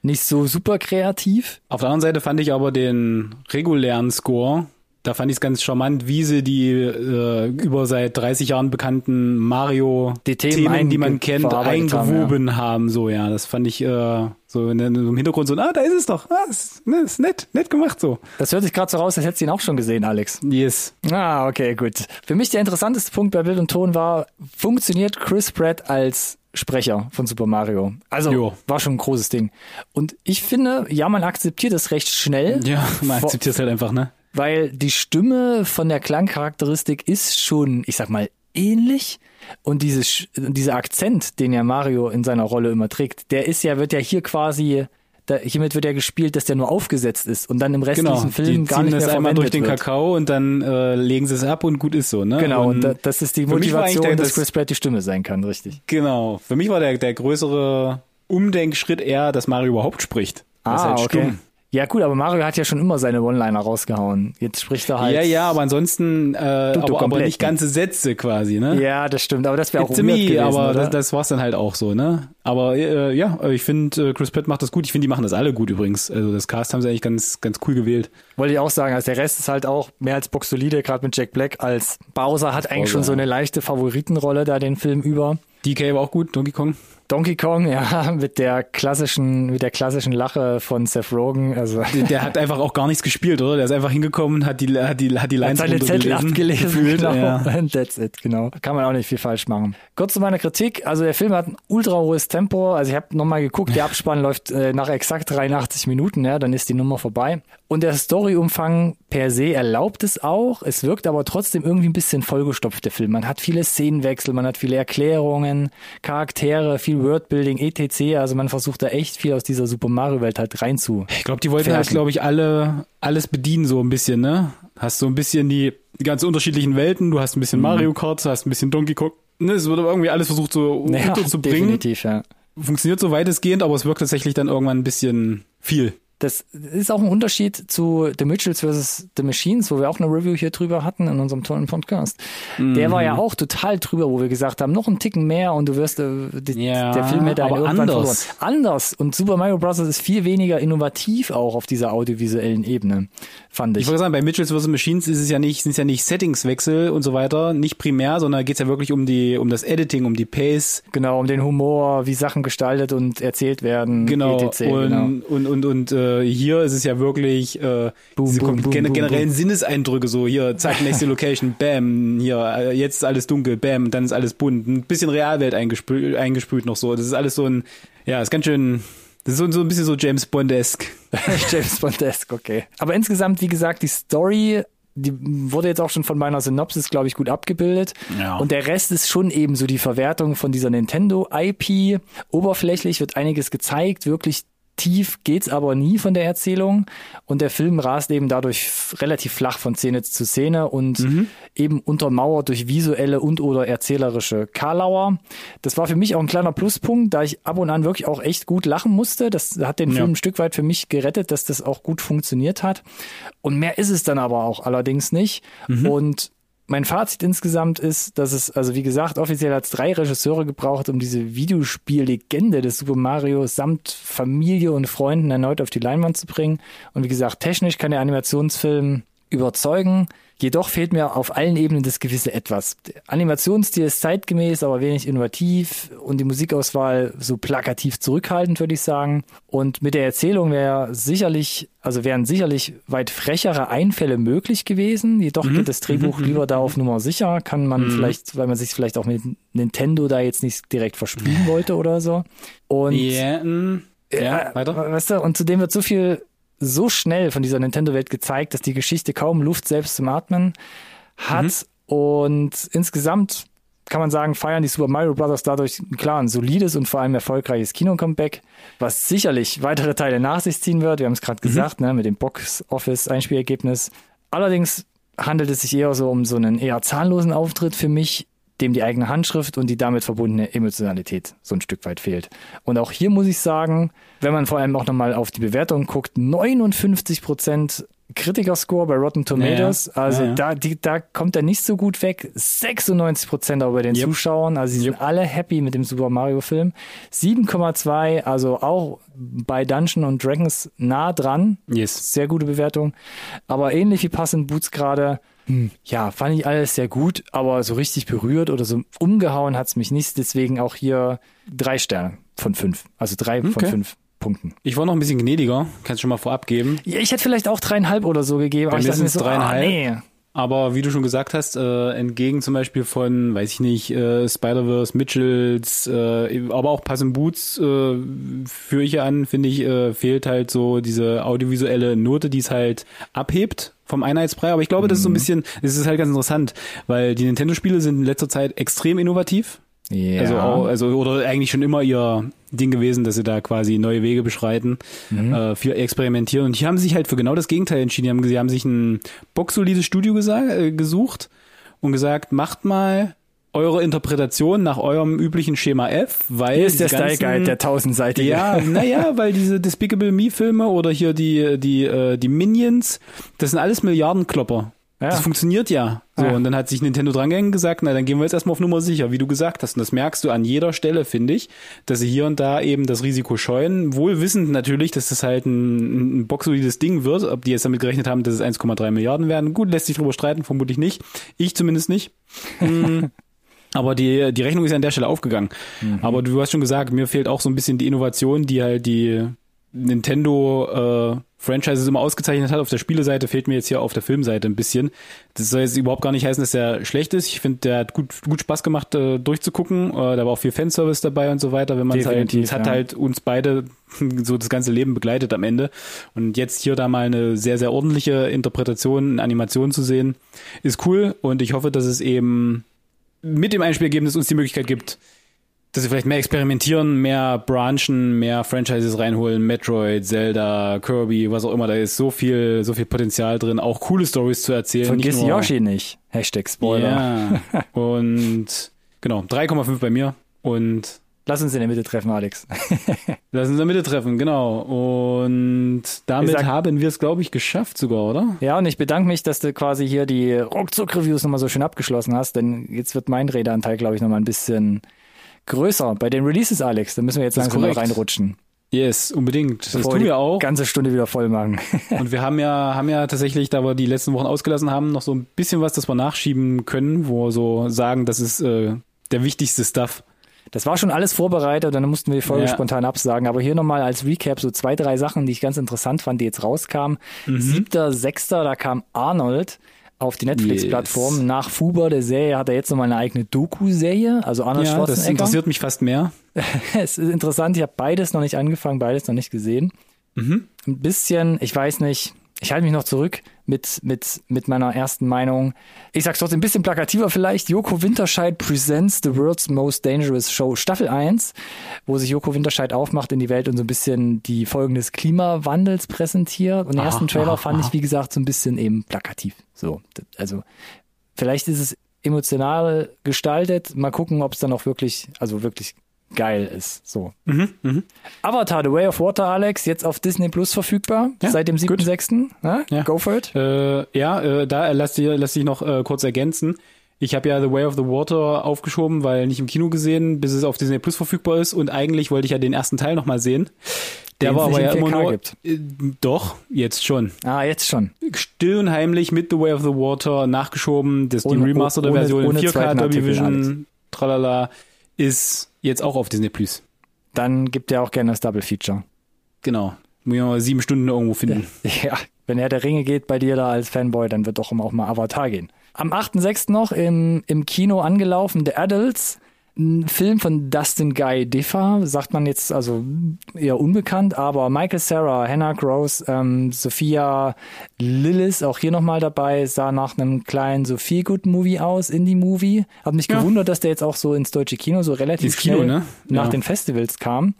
Speaker 1: nicht so super kreativ.
Speaker 2: Auf der anderen Seite fand ich aber den regulären Score da fand ich es ganz charmant, wie sie die äh, über seit 30 Jahren bekannten Mario-Themen, die man kennt, eingewoben haben, ja. haben, So, ja, das fand ich äh, so in, im Hintergrund so, ah, da ist es doch. Ah, ist, ne, ist nett, nett gemacht so.
Speaker 1: Das hört sich gerade so raus, als hättest du ihn auch schon gesehen, Alex.
Speaker 2: Yes.
Speaker 1: Ah, okay, gut. Für mich der interessanteste Punkt bei Bild und Ton war, funktioniert Chris Pratt als Sprecher von Super Mario. Also jo. war schon ein großes Ding. Und ich finde, ja, man akzeptiert es recht schnell.
Speaker 2: Ja, man akzeptiert es halt einfach, ne?
Speaker 1: Weil die Stimme von der Klangcharakteristik ist schon, ich sag mal, ähnlich. Und dieses, dieser Akzent, den ja Mario in seiner Rolle immer trägt, der ist ja, wird ja hier quasi, da, hiermit wird ja gespielt, dass der nur aufgesetzt ist und dann im restlichen genau, Film gar nicht mehr das einmal
Speaker 2: durch den
Speaker 1: wird.
Speaker 2: Kakao und dann äh, legen sie es ab und gut ist so, ne?
Speaker 1: Genau, und, und das ist die Motivation, der, dass Chris Pratt die Stimme sein kann, richtig.
Speaker 2: Genau. Für mich war der, der größere Umdenkschritt eher, dass Mario überhaupt spricht.
Speaker 1: Ah, halt okay. Stumm. Ja gut, aber Mario hat ja schon immer seine One-Liner rausgehauen. Jetzt spricht er halt.
Speaker 2: Ja, ja, aber ansonsten, äh, aber, aber, nicht ganze Sätze quasi, ne?
Speaker 1: Ja, das stimmt. Aber das wäre auch
Speaker 2: It's me, gewesen, aber das, das war's dann halt auch so, ne? Aber äh, ja, ich finde, äh, Chris Pratt macht das gut. Ich finde, die machen das alle gut übrigens. Also das Cast haben sie eigentlich ganz, ganz cool gewählt.
Speaker 1: Wollte ich auch sagen. Also der Rest ist halt auch mehr als boxolide, gerade mit Jack Black als Bowser hat eigentlich Bowser. schon so eine leichte Favoritenrolle da den Film über.
Speaker 2: DK war auch gut, Donkey Kong.
Speaker 1: Donkey Kong, ja, mit der klassischen, mit der klassischen Lache von Seth Rogen. Also
Speaker 2: der, hat einfach auch gar nichts gespielt, oder? Der ist einfach hingekommen, hat die, hat die, hat die Lines
Speaker 1: hat seine Zettel abgelesen, gefühlt, genau. Ja. That's it, genau. Kann man auch nicht viel falsch machen. Kurz zu meiner Kritik. Also der Film hat ein ultra hohes Tempo. Also ich habe nochmal geguckt, der Abspann läuft äh, nach exakt 83 Minuten, ja, dann ist die Nummer vorbei. Und der Storyumfang per se erlaubt es auch. Es wirkt aber trotzdem irgendwie ein bisschen vollgestopft, der Film. Man hat viele Szenenwechsel, man hat viele Erklärungen, Charaktere, viel Wordbuilding, etc. Also man versucht da echt viel aus dieser Super Mario Welt halt rein zu.
Speaker 2: Ich glaube, die wollten halt, glaube ich, alle alles bedienen so ein bisschen, ne? Hast so ein bisschen die, ganz unterschiedlichen Welten. Du hast ein bisschen mhm. Mario Kart, hast ein bisschen Donkey Kong. Ne, es wird aber irgendwie alles versucht so ja, unterzubringen. Definitiv, ja. Funktioniert so weitestgehend, aber es wirkt tatsächlich dann irgendwann ein bisschen viel
Speaker 1: das ist auch ein Unterschied zu The Mitchells vs. The Machines, wo wir auch eine Review hier drüber hatten in unserem tollen Podcast. Mhm. Der war ja mhm. auch total drüber, wo wir gesagt haben, noch einen Ticken mehr und du wirst, äh, die, ja, der Film hätte aber irgendwann anders. verloren. Anders. Und Super Mario Bros. ist viel weniger innovativ auch auf dieser audiovisuellen Ebene, fand ich.
Speaker 2: Ich wollte sagen, bei Mitchells vs. Machines ist es ja nicht, sind es ja nicht Settingswechsel und so weiter, nicht primär, sondern geht es ja wirklich um die, um das Editing, um die Pace.
Speaker 1: Genau, um den Humor, wie Sachen gestaltet und erzählt werden.
Speaker 2: Genau. etc. Und, genau. und, und, und, äh, äh, hier ist es ja wirklich äh, boom, diese boom, boom, gen generellen Sinneseindrücke so hier zack nächste Location bam hier äh, jetzt ist alles dunkel bam dann ist alles bunt ein bisschen Realwelt eingesprüht, eingesprüht noch so das ist alles so ein ja ist ganz schön das ist so, so ein bisschen so James Bondesk
Speaker 1: James Bondesk okay aber insgesamt wie gesagt die Story die wurde jetzt auch schon von meiner Synopsis, glaube ich, gut abgebildet. Ja. Und der Rest ist schon eben so die Verwertung von dieser Nintendo-IP. Oberflächlich wird einiges gezeigt, wirklich tief geht's aber nie von der Erzählung und der Film rast eben dadurch relativ flach von Szene zu Szene und mhm. eben untermauert durch visuelle und oder erzählerische Karlauer. Das war für mich auch ein kleiner Pluspunkt, da ich ab und an wirklich auch echt gut lachen musste. Das hat den ja. Film ein Stück weit für mich gerettet, dass das auch gut funktioniert hat. Und mehr ist es dann aber auch allerdings nicht. Mhm. Und mein Fazit insgesamt ist, dass es, also wie gesagt, offiziell hat es drei Regisseure gebraucht, um diese Videospiellegende des Super Mario samt Familie und Freunden erneut auf die Leinwand zu bringen. Und wie gesagt, technisch kann der Animationsfilm überzeugen. Jedoch fehlt mir auf allen Ebenen das gewisse Etwas. Der Animationsstil ist zeitgemäß, aber wenig innovativ und die Musikauswahl so plakativ zurückhaltend, würde ich sagen. Und mit der Erzählung wäre sicherlich, also wären sicherlich weit frechere Einfälle möglich gewesen. Jedoch mhm. geht das Drehbuch mhm. lieber da auf Nummer sicher. Kann man mhm. vielleicht, weil man sich vielleicht auch mit Nintendo da jetzt nicht direkt verspielen wollte oder so. Und
Speaker 2: yeah. ja, weiter.
Speaker 1: Weißt du, und zudem wird so viel so schnell von dieser Nintendo-Welt gezeigt, dass die Geschichte kaum Luft selbst zum Atmen hat. Mhm. Und insgesamt kann man sagen, feiern die Super Mario Bros. dadurch klar ein solides und vor allem erfolgreiches Kino-Comeback, was sicherlich weitere Teile nach sich ziehen wird. Wir haben es gerade mhm. gesagt, ne, mit dem Box-Office-Einspielergebnis. Allerdings handelt es sich eher so um so einen eher zahnlosen Auftritt für mich, dem die eigene Handschrift und die damit verbundene Emotionalität so ein Stück weit fehlt. Und auch hier muss ich sagen, wenn man vor allem auch nochmal auf die Bewertung guckt, 59 Prozent Kritikerscore bei Rotten Tomatoes. Ja, also ja, ja. Da, die, da kommt er nicht so gut weg. 96 Prozent auch bei den yep. Zuschauern. Also sie yep. sind alle happy mit dem Super Mario Film. 7,2, also auch bei Dungeon und Dragons nah dran.
Speaker 2: Yes.
Speaker 1: Sehr gute Bewertung. Aber ähnlich wie Pass in Boots gerade hm, ja, fand ich alles sehr gut, aber so richtig berührt oder so umgehauen hat's mich nicht. Deswegen auch hier drei Sterne von fünf. Also drei okay. von fünf Punkten.
Speaker 2: Ich war noch ein bisschen gnädiger, kannst schon mal vorab geben.
Speaker 1: Ja, ich hätte vielleicht auch dreieinhalb oder so gegeben,
Speaker 2: Bei
Speaker 1: aber
Speaker 2: ich dachte mir so, dreieinhalb.
Speaker 1: Ah, nee.
Speaker 2: Aber wie du schon gesagt hast, äh, entgegen zum Beispiel von, weiß ich nicht, äh, Spider-Verse, Mitchells, äh, aber auch Pass Boots äh, führe ich an, finde ich, äh, fehlt halt so diese audiovisuelle Note, die es halt abhebt vom Einheitsbrei. Aber ich glaube, das ist so ein mhm. bisschen, das ist halt ganz interessant, weil die Nintendo-Spiele sind in letzter Zeit extrem innovativ.
Speaker 1: Ja.
Speaker 2: Also, also oder eigentlich schon immer ihr Ding gewesen, dass sie da quasi neue Wege beschreiten, mhm. äh, viel experimentieren. Und hier haben sie sich halt für genau das Gegenteil entschieden. Sie haben, sie haben sich ein boxsolides Studio gesagt, äh, gesucht und gesagt, macht mal eure Interpretation nach eurem üblichen Schema F, weil
Speaker 1: hier ist der Style Guide der tausendseitige.
Speaker 2: Ja, naja, weil diese Despicable Me Filme oder hier die die äh, die Minions, das sind alles Milliardenklopper. Ja. Das funktioniert ja. So, ja. und dann hat sich Nintendo drangehängt und gesagt, na, dann gehen wir jetzt erstmal auf Nummer sicher, wie du gesagt hast. Und das merkst du an jeder Stelle, finde ich, dass sie hier und da eben das Risiko scheuen. Wohl wissend natürlich, dass das halt ein, ein boxsolides Ding wird. Ob die jetzt damit gerechnet haben, dass es 1,3 Milliarden werden. Gut, lässt sich drüber streiten, vermutlich nicht. Ich zumindest nicht. Hm. Aber die, die Rechnung ist an der Stelle aufgegangen. Mhm. Aber du hast schon gesagt, mir fehlt auch so ein bisschen die Innovation, die halt die Nintendo äh, Franchises immer ausgezeichnet hat. Auf der Spieleseite fehlt mir jetzt hier auf der Filmseite ein bisschen. Das soll jetzt überhaupt gar nicht heißen, dass er schlecht ist. Ich finde, der hat gut, gut Spaß gemacht, äh, durchzugucken. Äh, da war auch viel Fanservice dabei und so weiter. Wenn man es halt, es hat ja. halt uns beide so das ganze Leben begleitet am Ende. Und jetzt hier da mal eine sehr, sehr ordentliche Interpretation, eine Animation zu sehen, ist cool. Und ich hoffe, dass es eben mit dem Einspielergebnis uns die Möglichkeit gibt, dass sie vielleicht mehr experimentieren, mehr branchen, mehr Franchises reinholen, Metroid, Zelda, Kirby, was auch immer, da ist so viel, so viel Potenzial drin, auch coole Stories zu erzählen.
Speaker 1: Vergiss nicht Yoshi nicht. Hashtag Spoiler.
Speaker 2: Ja. und genau, 3,5 bei mir und
Speaker 1: Lass uns in der Mitte treffen, Alex.
Speaker 2: Lass uns in der Mitte treffen, genau. Und damit sag, haben wir es, glaube ich, geschafft sogar, oder?
Speaker 1: Ja, und ich bedanke mich, dass du quasi hier die Ruckzuck-Reviews nochmal so schön abgeschlossen hast, denn jetzt wird mein Redeanteil, glaube ich, nochmal ein bisschen größer bei den Releases, Alex. Da müssen wir jetzt langsam mal reinrutschen.
Speaker 2: Yes, unbedingt. Das Bevor tun wir auch.
Speaker 1: Ganze Stunde wieder voll machen.
Speaker 2: und wir haben ja, haben ja tatsächlich, da wir die letzten Wochen ausgelassen haben, noch so ein bisschen was, das wir nachschieben können, wo wir so sagen, das ist äh, der wichtigste Stuff.
Speaker 1: Das war schon alles vorbereitet, dann mussten wir die Folge ja. spontan absagen. Aber hier nochmal als Recap so zwei, drei Sachen, die ich ganz interessant fand, die jetzt rauskamen. Mhm. Siebter, sechster, da kam Arnold auf die Netflix-Plattform. Yes. Nach Fuber, der Serie, hat er jetzt nochmal eine eigene Doku-Serie, also Arnold
Speaker 2: ja,
Speaker 1: Schwarzenegger.
Speaker 2: das interessiert mich fast mehr.
Speaker 1: es ist interessant, ich habe beides noch nicht angefangen, beides noch nicht gesehen. Mhm. Ein bisschen, ich weiß nicht, ich halte mich noch zurück mit, mit, mit meiner ersten Meinung. Ich sag's trotzdem ein bisschen plakativer vielleicht. Joko Winterscheid presents the world's most dangerous show Staffel 1, wo sich Joko Winterscheid aufmacht in die Welt und so ein bisschen die Folgen des Klimawandels präsentiert. Und den ersten Trailer aha, fand aha. ich, wie gesagt, so ein bisschen eben plakativ. So, also vielleicht ist es emotional gestaltet. Mal gucken, ob es dann auch wirklich, also wirklich geil ist. So.
Speaker 2: Mhm, mhm.
Speaker 1: Avatar, The Way of Water, Alex, jetzt auf Disney Plus verfügbar,
Speaker 2: Ja,
Speaker 1: seit dem
Speaker 2: gut.
Speaker 1: 7.6. Ja?
Speaker 2: Ja.
Speaker 1: Go for it.
Speaker 2: Äh, ja, äh, da lass dich, lass dich noch äh, kurz ergänzen. Ich habe ja The Way of the Water aufgeschoben, weil nicht im Kino gesehen, bis es auf Disney Plus verfügbar ist. Und eigentlich wollte ich ja den ersten Teil nochmal sehen. Der
Speaker 1: Den
Speaker 2: war aber ja immer
Speaker 1: 4K
Speaker 2: nur.
Speaker 1: gibt.
Speaker 2: Äh, doch, jetzt schon.
Speaker 1: Ah, jetzt schon.
Speaker 2: Still und heimlich mit The Way of the Water nachgeschoben. Das die
Speaker 1: Ohne-
Speaker 2: remasterte
Speaker 1: ohne-
Speaker 2: Version
Speaker 1: ohne
Speaker 2: in 4K,
Speaker 1: zweiten
Speaker 2: Dolby Vision, tralala, ist jetzt auch auf Disney Plus.
Speaker 1: Dann gibt er auch gerne das Double Feature.
Speaker 2: Genau. Muss ich mal sieben Stunden irgendwo finden.
Speaker 1: Ja, wenn er der Ringe geht bei dir da als Fanboy, dann wird doch immer auch mal Avatar gehen. Am 8.6. noch im, im Kino angelaufen, The Adults, ein Film von Dustin Guy Diffa, sagt man jetzt also eher unbekannt, aber Michael Sarah, Hannah Gross, ähm, Sophia Lillis, auch hier nochmal dabei, sah nach einem kleinen Sophie Good Movie aus, Indie-Movie. Hat mich
Speaker 2: Ja.
Speaker 1: gewundert, dass der jetzt auch so ins deutsche Kino so relativ
Speaker 2: Ins Kino,
Speaker 1: schnell
Speaker 2: ne?
Speaker 1: nach
Speaker 2: Ja.
Speaker 1: den Festivals kam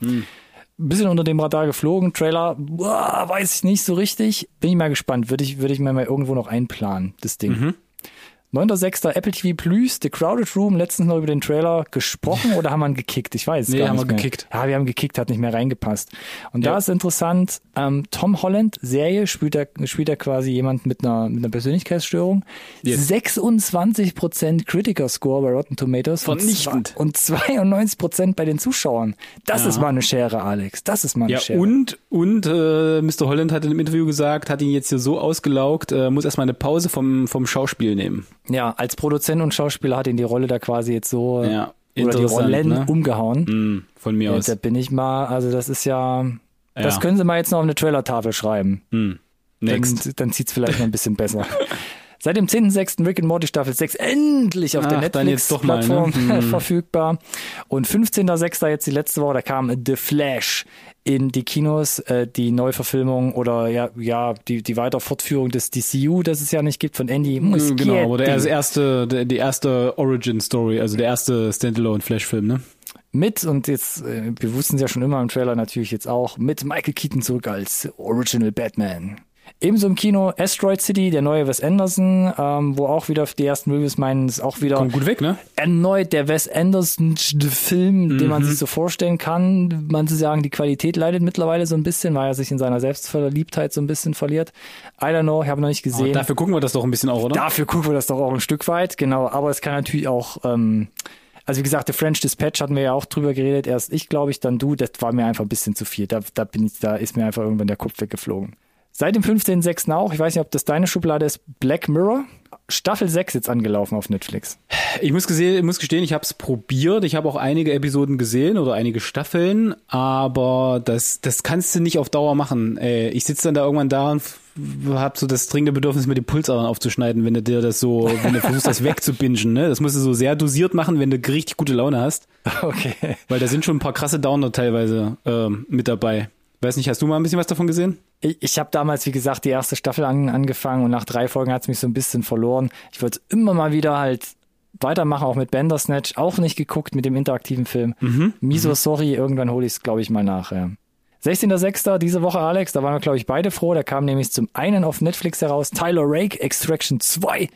Speaker 1: bisschen unter dem Radar geflogen. Trailer, boah, weiß ich nicht so richtig. Bin ich mal gespannt. Würde ich, würde ich mir mal irgendwo noch einplanen, das Ding.
Speaker 2: Mhm.
Speaker 1: 9.6. Apple TV Plus, The Crowded Room, letztens noch über den Trailer gesprochen oder haben wir ihn gekickt? Ich weiß
Speaker 2: Nee,
Speaker 1: gar
Speaker 2: haben
Speaker 1: nicht
Speaker 2: wir
Speaker 1: mehr.
Speaker 2: gekickt.
Speaker 1: Ja, wir haben gekickt, hat nicht mehr reingepasst. Und da
Speaker 2: Ja.
Speaker 1: ist interessant, ähm, Tom Holland, Serie, spielt er, spielt er quasi jemand mit einer, mit einer Persönlichkeitsstörung.
Speaker 2: Yes.
Speaker 1: 26% Critiker Score bei Rotten Tomatoes und
Speaker 2: Vernichtend.
Speaker 1: zwei- und 92% bei den Zuschauern. Das
Speaker 2: Ja.
Speaker 1: ist mal eine Schere, Alex. Das ist mal eine
Speaker 2: Ja,
Speaker 1: Schere.
Speaker 2: und, und äh, Mr. Holland hat in einem Interview gesagt, hat ihn jetzt hier so ausgelaugt, äh, muss erstmal eine Pause vom, vom Schauspiel nehmen.
Speaker 1: Ja, als Produzent und Schauspieler hat ihn die Rolle da quasi jetzt so
Speaker 2: Ja,
Speaker 1: oder die Rollen
Speaker 2: ne?
Speaker 1: umgehauen.
Speaker 2: Mm, von mir
Speaker 1: Ja,
Speaker 2: aus.
Speaker 1: da bin ich mal, also das ist ja, das
Speaker 2: Ja.
Speaker 1: können sie mal jetzt noch auf eine Trailertafel schreiben.
Speaker 2: Mm. Next.
Speaker 1: Dann, dann sieht's vielleicht noch ein bisschen besser. Seit dem 10.6. Rick and Morty Staffel 6 endlich auf der
Speaker 2: Ach, mal, ne?
Speaker 1: Netflix-Plattform
Speaker 2: Hm.
Speaker 1: verfügbar. Und 15.6. jetzt die letzte Woche, da kam The Flash in die Kinos, äh, die Neuverfilmung oder ja, ja, die, die Weiterfortführung des DCU, das es ja nicht gibt, von Andy Muschietti.
Speaker 2: Genau, aber der erste, der, die erste Origin Story, also der erste Standalone Flash-Film, ne?
Speaker 1: mit und jetzt, äh, wir wussten es ja schon immer im Trailer natürlich jetzt auch, mit Michael Keaton zurück als Original Batman. Ebenso im Kino Asteroid City, der neue Wes Anderson, ähm, wo auch wieder die ersten Reviews meinen, ist auch wieder
Speaker 2: Kommt gut weg, ne?
Speaker 1: erneut der Wes Anderson Film, den man
Speaker 2: Mhm.
Speaker 1: sich so vorstellen kann. Man zu sagen, die Qualität leidet mittlerweile so ein bisschen, weil er sich in seiner Selbstverliebtheit so ein bisschen verliert. I don't know, ich habe noch nicht
Speaker 2: Aber
Speaker 1: gesehen.
Speaker 2: dafür gucken wir das doch ein bisschen auch, oder?
Speaker 1: Dafür gucken wir das doch auch ein Stück weit, genau. Aber es kann natürlich auch, ähm, also wie gesagt, The French Dispatch hatten wir ja auch drüber geredet. Erst ich, glaube ich, dann du. Das war mir einfach ein bisschen zu viel. Da, da bin ich, da ist mir einfach irgendwann der Kopf weggeflogen. Seit dem 15.06. auch, ich weiß nicht, ob das deine Schublade ist, Black Mirror. Staffel 6 jetzt angelaufen auf Netflix.
Speaker 2: Ich muss, gesehen, muss gestehen, ich habe es probiert. Ich habe auch einige Episoden gesehen oder einige Staffeln, aber das, das kannst du nicht auf Dauer machen. Ey, ich sitze dann da irgendwann da und habe so das dringende Bedürfnis, mir die Pulsadern aufzuschneiden, wenn du dir das so, wenn du versuchst, das wegzubingen. Ne? Das musst du so sehr dosiert machen, wenn du richtig gute Laune hast,
Speaker 1: Okay.
Speaker 2: weil da sind schon ein paar krasse Downer teilweise ähm, mit dabei. Weiß nicht, hast du mal ein bisschen was davon gesehen?
Speaker 1: Ich, ich habe damals, wie gesagt, die erste Staffel an, angefangen und nach drei Folgen hat's mich so ein bisschen verloren. Ich wollte immer mal wieder halt weitermachen, auch mit Bandersnatch, auch nicht geguckt mit dem interaktiven Film. Miso, sorry, irgendwann hole ich es, glaube ich, mal nach. Ja. 16.06. diese Woche, Alex, da waren wir, glaube ich, beide froh. Da kam nämlich zum einen auf Netflix heraus Tyler Rake, Extraction 2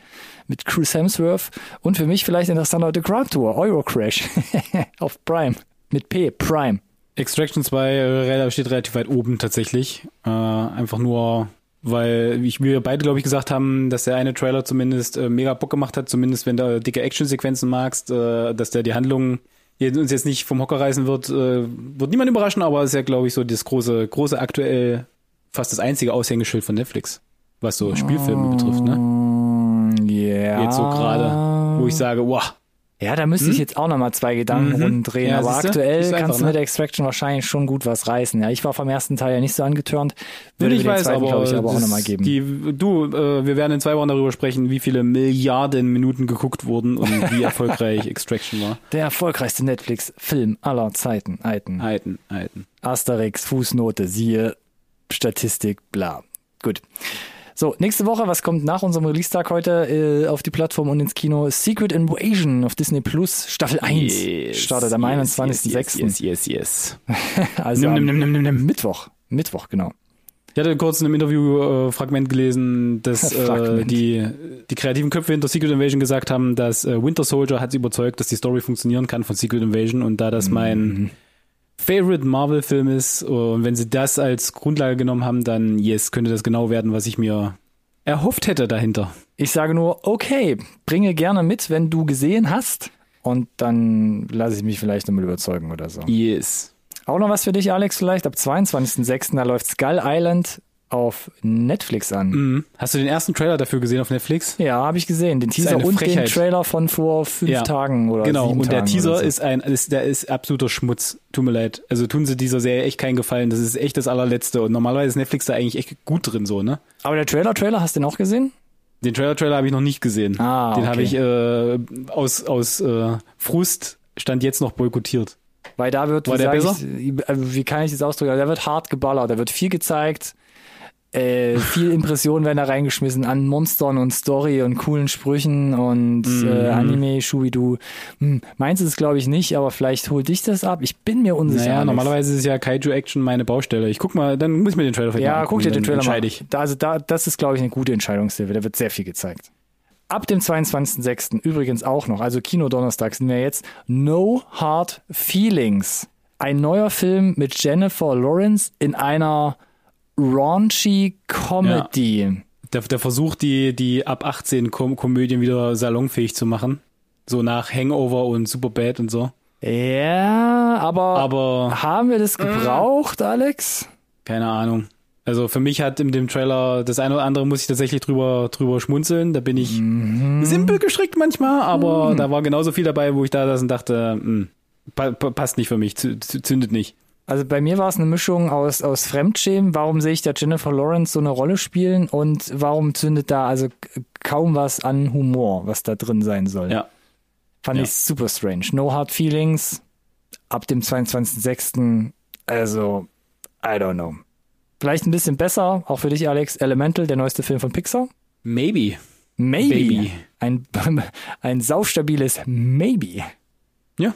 Speaker 1: mit Chris Hemsworth und für mich vielleicht interessanter The Grand Tour, Eurocrash auf Prime. Mit P, Prime.
Speaker 2: Extraction 2 äh, steht relativ weit oben tatsächlich. Äh, einfach nur, weil ich, wir beide, glaube ich, gesagt haben, dass der eine Trailer zumindest äh, mega Bock gemacht hat, zumindest wenn du dicke Actionsequenzen magst, äh, dass der die Handlung uns jetzt nicht vom Hocker reißen wird, äh, wird niemand überraschen, aber ist ja, glaube ich, so das große, große aktuell fast das einzige Aushängeschild von Netflix, was so Spielfilme betrifft, ne?
Speaker 1: Mm, Ja.
Speaker 2: Jetzt so gerade, wo ich sage, wow,
Speaker 1: Ja, da müsste ich jetzt auch nochmal zwei Gedanken
Speaker 2: Mhm.
Speaker 1: rumdrehen.
Speaker 2: Ja,
Speaker 1: aber
Speaker 2: siehste?
Speaker 1: aktuell kannst
Speaker 2: einfach,
Speaker 1: du
Speaker 2: ne?
Speaker 1: mit Extraction wahrscheinlich schon gut was reißen. Ja, ich war vom ersten Teil ja nicht so angetörnt. Würde
Speaker 2: ich weiß,
Speaker 1: zweiten,
Speaker 2: aber,
Speaker 1: glaube ich, aber auch nochmal geben.
Speaker 2: Die, du, äh, wir werden in zwei Wochen darüber sprechen, wie viele Milliarden Minuten geguckt wurden und wie erfolgreich Extraction war.
Speaker 1: Der erfolgreichste Netflix-Film aller Zeiten. Alten.
Speaker 2: Alten, alten.
Speaker 1: Asterix, Fußnote, siehe Statistik, bla. Gut. So, nächste Woche, was kommt nach unserem Release-Tag heute äh, auf die Plattform und ins Kino? Secret Invasion auf Disney Plus, Staffel 1. startet am 21.06.
Speaker 2: Yes, yes, yes, yes.
Speaker 1: Also
Speaker 2: Nimm,
Speaker 1: am
Speaker 2: nimm, nimm, nimm, nimm.
Speaker 1: Mittwoch. Mittwoch, genau.
Speaker 2: Ich hatte kurz in einem Interview äh, Fragment gelesen, dass äh, die, die kreativen Köpfe hinter Secret Invasion gesagt haben, dass äh, Winter Soldier hat sie überzeugt, dass die Story funktionieren kann von Secret Invasion und da das mein Favorite Marvel-Film ist und wenn sie das als Grundlage genommen haben, dann yes, könnte das genau werden, was ich mir erhofft hätte dahinter.
Speaker 1: Ich sage nur, okay, bringe gerne mit, wenn du gesehen hast. Und dann lasse ich mich vielleicht nochmal überzeugen oder so.
Speaker 2: Yes.
Speaker 1: Auch noch was für dich, Alex, vielleicht. Ab 22.06. da läuft Skull Island auf Netflix an.
Speaker 2: Mhm. Hast du den ersten Trailer dafür gesehen auf Netflix?
Speaker 1: Ja, habe ich gesehen. Den Teaser und den
Speaker 2: Frechheit.
Speaker 1: Trailer von vor fünf
Speaker 2: Ja.
Speaker 1: Tagen oder
Speaker 2: Genau,
Speaker 1: sieben
Speaker 2: und der
Speaker 1: Tagen
Speaker 2: Teaser
Speaker 1: so.
Speaker 2: ist ein, ist, der ist absoluter Schmutz. Tut mir leid. Also tun sie dieser Serie echt keinen Gefallen. Das ist echt das allerletzte. Und normalerweise ist Netflix da eigentlich echt gut drin, so, ne?
Speaker 1: Aber der Trailer, Trailer, hast du den auch gesehen?
Speaker 2: Den Trailer-Trailer habe ich noch nicht gesehen.
Speaker 1: Ah,
Speaker 2: Den
Speaker 1: okay.
Speaker 2: habe ich äh, aus, aus äh, Frust stand jetzt noch boykottiert.
Speaker 1: Weil da wird,
Speaker 2: War
Speaker 1: wie,
Speaker 2: der
Speaker 1: sag ich, äh, wie kann ich das ausdrücken? Da wird hart geballert, da wird viel gezeigt, äh, viel Impressionen werden da reingeschmissen an Monstern und Story und coolen Sprüchen und
Speaker 2: Mhm.
Speaker 1: äh, Anime, Shubidu. Hm, meins ist es glaube ich nicht, aber vielleicht holt dich das ab. Ich bin mir unsicher.
Speaker 2: Naja,
Speaker 1: Alex.
Speaker 2: normalerweise ist es ja Kaiju-Action meine Baustelle. Ich guck mal, dann muss ich mir den Trailer mal
Speaker 1: Ja, guck dir den Trailer mal. Da, also da, das ist, glaube ich, eine gute Entscheidungshilfe. Da wird sehr viel gezeigt. Ab dem 22.06. übrigens auch noch, also Kino-Donnerstag sind wir jetzt, No Hard Feelings. Ein neuer Film mit Jennifer Lawrence in einer raunchy Comedy.
Speaker 2: Der, der versucht, die, die ab 18 Kom Komödien wieder salonfähig zu machen. So nach Hangover und Superbad und so.
Speaker 1: Ja, aber,
Speaker 2: Aber
Speaker 1: haben wir das gebraucht, Alex?
Speaker 2: keine Ahnung. Also für mich hat in dem Trailer das eine oder andere muss ich tatsächlich drüber, drüber schmunzeln. Da bin ich
Speaker 1: Mhm.
Speaker 2: simpel gestrickt manchmal, aber da war genauso viel dabei, wo ich da saß und dachte, hm, pa pa passt nicht für mich, zü- zü- zündet nicht.
Speaker 1: Also bei mir war es eine Mischung aus, aus Fremdschämen. Warum sehe ich da Jennifer Lawrence so eine Rolle spielen und warum zündet da also kaum was an Humor, was da drin sein soll?
Speaker 2: Ja.
Speaker 1: Fand
Speaker 2: Ja.
Speaker 1: ich super strange. No Hard Feelings ab dem 22.06. Also, I don't know. Vielleicht ein bisschen besser, auch für dich, Alex, Elemental, der neueste Film von Pixar.
Speaker 2: Maybe.
Speaker 1: Maybe.
Speaker 2: Baby.
Speaker 1: Ein, ein saustabiles Maybe.
Speaker 2: Ja.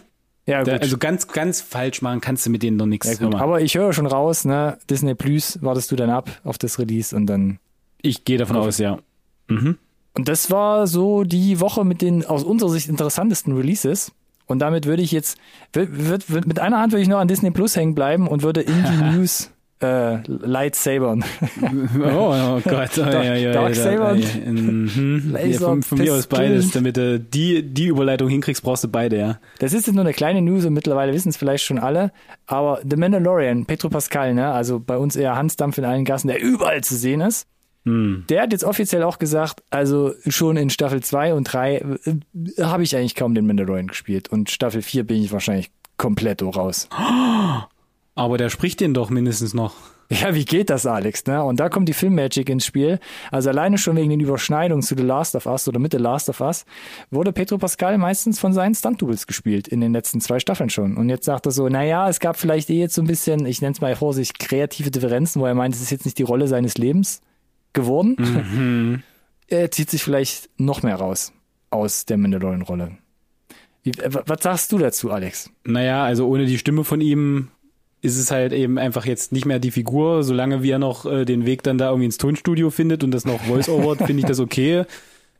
Speaker 1: Ja.
Speaker 2: Da, also ganz, ganz falsch machen kannst du mit denen doch nichts.
Speaker 1: ja. Aber ich höre schon raus, ne? Disney Plus wartest du dann ab auf das Release und dann
Speaker 2: Ich gehe davon aus, ja. Mhm.
Speaker 1: Und das war so die Woche mit den aus unserer Sicht interessantesten Releases. Und damit würde ich jetzt, mit einer Hand würde ich noch an Disney Plus hängen bleiben und würde in die News äh, Lightsabern.
Speaker 2: Oh, oh Gott. Oh, ja, ja, ja,
Speaker 1: Darksaber
Speaker 2: ja, mhm. ja, von, von mir aus beides. Damit du die, die Überleitung hinkriegst, brauchst du beide, ja.
Speaker 1: Das ist jetzt nur eine kleine News und mittlerweile wissen es vielleicht schon alle. Aber The Mandalorian, Petro Pascal, ne, also bei uns eher Hansdampf in allen Gassen, der überall zu sehen ist.
Speaker 2: Hm.
Speaker 1: Der hat jetzt offiziell auch gesagt, also schon in Staffel 2 und 3 äh, habe ich eigentlich kaum den Mandalorian gespielt. Und Staffel 4 bin ich wahrscheinlich komplett raus.
Speaker 2: Aber der spricht den doch mindestens noch.
Speaker 1: Ja, wie geht das, Alex? Ne? Und da kommt die Filmmagic ins Spiel. Also alleine schon wegen den Überschneidungen zu The Last of Us oder mit The Last of Us wurde Pedro Pascal meistens von seinen Stunt-Doubles gespielt in den letzten zwei Staffeln schon. Und jetzt sagt er so, naja, es gab vielleicht eh jetzt so ein bisschen, ich nenne es mal Vorsicht, kreative Differenzen, wo er meint, es ist jetzt nicht die Rolle seines Lebens geworden. er zieht sich vielleicht noch mehr raus aus der Mandalorian-Rolle. Äh, Was sagst du dazu, Alex?
Speaker 2: Naja, also ohne die Stimme von ihm ist es halt eben einfach jetzt nicht mehr die Figur. Solange wie er noch äh, den Weg dann da irgendwie ins Tonstudio findet und das noch Voice-Over, finde ich das okay.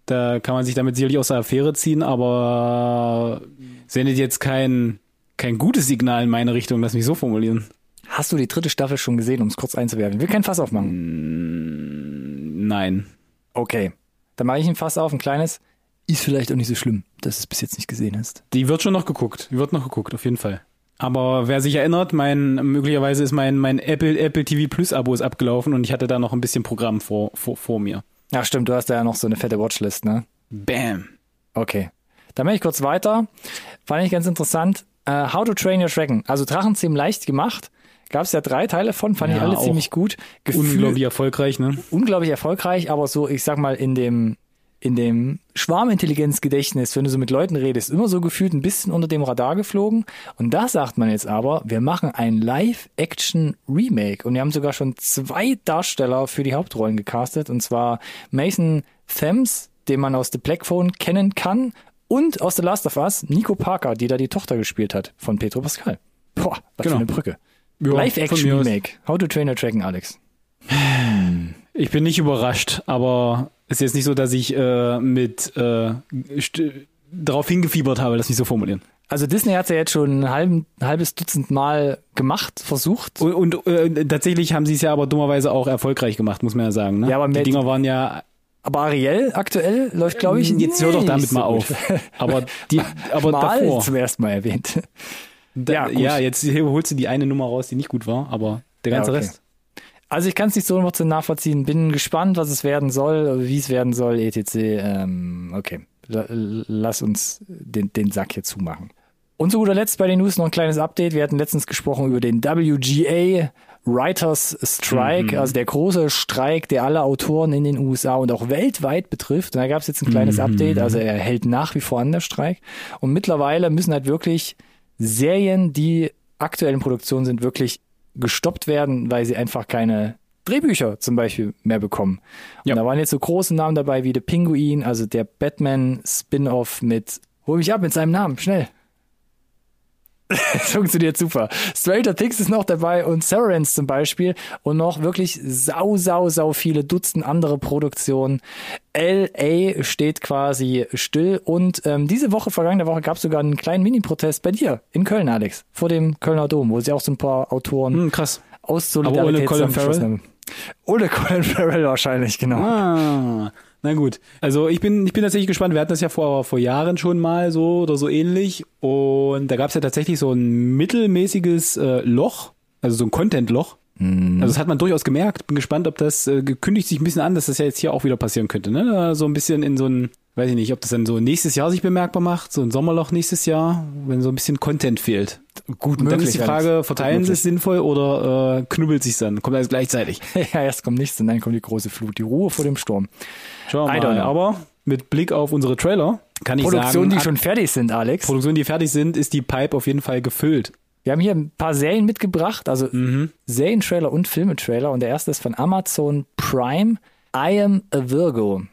Speaker 2: Da kann man sich damit sicherlich aus der Affäre ziehen, aber sendet jetzt kein, kein gutes Signal in meine Richtung, lass mich so formulieren.
Speaker 1: Hast du die dritte Staffel schon gesehen, um es kurz einzuwerfen? Ich will kein Fass aufmachen.
Speaker 2: Nein.
Speaker 1: Okay. Dann mache ich ein Fass auf, ein kleines. Ist vielleicht auch nicht so schlimm, dass du es bis jetzt nicht gesehen hast.
Speaker 2: Die wird schon noch geguckt. Die wird noch geguckt, auf jeden Fall. Aber wer sich erinnert, mein, möglicherweise ist mein, mein Apple, Apple TV Plus Abo ist abgelaufen und ich hatte da noch ein bisschen Programm vor, vor, vor mir.
Speaker 1: Ja, stimmt, du hast da ja noch so eine fette Watchlist, ne?
Speaker 2: Bam.
Speaker 1: Okay. Dann mache ich kurz weiter. Fand ich ganz interessant. Äh, How to Train Your Dragon. Also Drachenzähmen leicht gemacht. Gab es ja drei Teile von, fand ich
Speaker 2: Ja,
Speaker 1: alle
Speaker 2: auch
Speaker 1: ziemlich gut. Gefühl,
Speaker 2: Unglaublich erfolgreich, ne?
Speaker 1: unglaublich erfolgreich, aber so, ich sag mal, in dem, in dem Schwarmintelligenzgedächtnis, wenn du so mit Leuten redest, immer so gefühlt ein bisschen unter dem Radar geflogen. Und da sagt man jetzt aber, wir machen ein Live-Action-Remake. Und wir haben sogar schon zwei Darsteller für die Hauptrollen gecastet. Und zwar Mason Thames, den man aus The Black Phone kennen kann. Und aus The Last of Us, Nico Parker, die da die Tochter gespielt hat von Petro Pascal. Boah, was
Speaker 2: Genau.
Speaker 1: für eine Brücke.
Speaker 2: Ja.
Speaker 1: Live-Action-Remake. How to Train a Dragon, Alex.
Speaker 2: Ich bin nicht überrascht, aber ist jetzt nicht so, dass ich äh, mit äh, darauf hingefiebert habe, das nicht so formulieren.
Speaker 1: Also Disney hat es ja jetzt schon ein, halb, ein halbes Dutzend Mal gemacht, versucht.
Speaker 2: Und, und äh, tatsächlich haben sie es ja aber dummerweise auch erfolgreich gemacht, muss man ja sagen. Ne?
Speaker 1: Ja, aber
Speaker 2: die Dinger waren ja
Speaker 1: Aber Ariel aktuell läuft, glaube ich,
Speaker 2: Jetzt hör doch damit
Speaker 1: so
Speaker 2: mal
Speaker 1: gut.
Speaker 2: auf. Aber die, aber
Speaker 1: mal
Speaker 2: davor.
Speaker 1: zum ersten Mal erwähnt.
Speaker 2: Da,
Speaker 1: Ja,
Speaker 2: ja, jetzt holst du die eine Nummer raus, die nicht gut war, aber der ganze
Speaker 1: Ja, okay.
Speaker 2: Rest.
Speaker 1: Also ich kann es nicht so emotional nachvollziehen. Bin gespannt, was es werden soll, wie es werden soll, etc. Ähm, okay, La- lass uns den, den Sack hier zumachen. Und zu guter Letzt bei den News noch ein kleines Update. Wir hatten letztens gesprochen über den WGA Writers Strike, also der große Streik, der alle Autoren in den USA und auch weltweit betrifft. Und da gab es jetzt ein kleines Update. Also er hält nach wie vor an der Streik. Und mittlerweile müssen halt wirklich Serien, die aktuell in Produktion sind, wirklich gestoppt werden, weil sie einfach keine Drehbücher zum Beispiel mehr bekommen. Und
Speaker 2: Ja.
Speaker 1: da waren jetzt so große Namen dabei wie The Pinguin, also der Batman-Spin-Off mit Hol mich ab mit seinem Namen, schnell. Das funktioniert super. Stranger Things ist noch dabei und Severance zum Beispiel und noch wirklich sau, sau, sau viele Dutzend andere Produktionen. LA steht quasi still und ähm, diese Woche, vergangene Woche, gab es sogar einen kleinen Mini-Protest bei dir in Köln, Alex, vor dem Kölner Dom, wo sie auch so ein paar Autoren
Speaker 2: Hm, krass.
Speaker 1: aus
Speaker 2: Aber ohne
Speaker 1: Solidarität
Speaker 2: Colin
Speaker 1: haben. Ohne Colin Farrell wahrscheinlich, genau.
Speaker 2: Ah, na gut. Also ich bin, ich bin tatsächlich gespannt. Wir hatten das ja vor, vor Jahren schon mal so oder so ähnlich. Und da gab es ja tatsächlich so ein mittelmäßiges äh, Loch, also so ein Content-Loch. Also das hat man durchaus gemerkt. Bin gespannt, ob das äh, kündigt sich ein bisschen an, dass das ja jetzt hier auch wieder passieren könnte. Ne? So ein bisschen in so ein, weiß ich nicht, ob das dann so nächstes Jahr sich bemerkbar macht, so ein Sommerloch nächstes Jahr, wenn so ein bisschen Content fehlt.
Speaker 1: Gut
Speaker 2: Und dann
Speaker 1: möglich.
Speaker 2: ist die. Frage, verteilen sie es sinnvoll oder äh, knubbelt sich dann? Kommt alles gleichzeitig?
Speaker 1: ja, erst kommt nichts und dann kommt die große Flut, die Ruhe vor dem Sturm.
Speaker 2: Schauen wir mal. Aber mit Blick auf unsere Trailer kann ich
Speaker 1: Produktionen,
Speaker 2: sagen,
Speaker 1: die schon fertig sind, Alex.
Speaker 2: Produktionen, die fertig sind, ist die Pipe auf jeden Fall gefüllt.
Speaker 1: Wir haben hier ein paar Serien mitgebracht, also
Speaker 2: Mhm.
Speaker 1: Serientrailer und Filmetrailer. Und der erste ist von Amazon Prime, I Am a Virgo.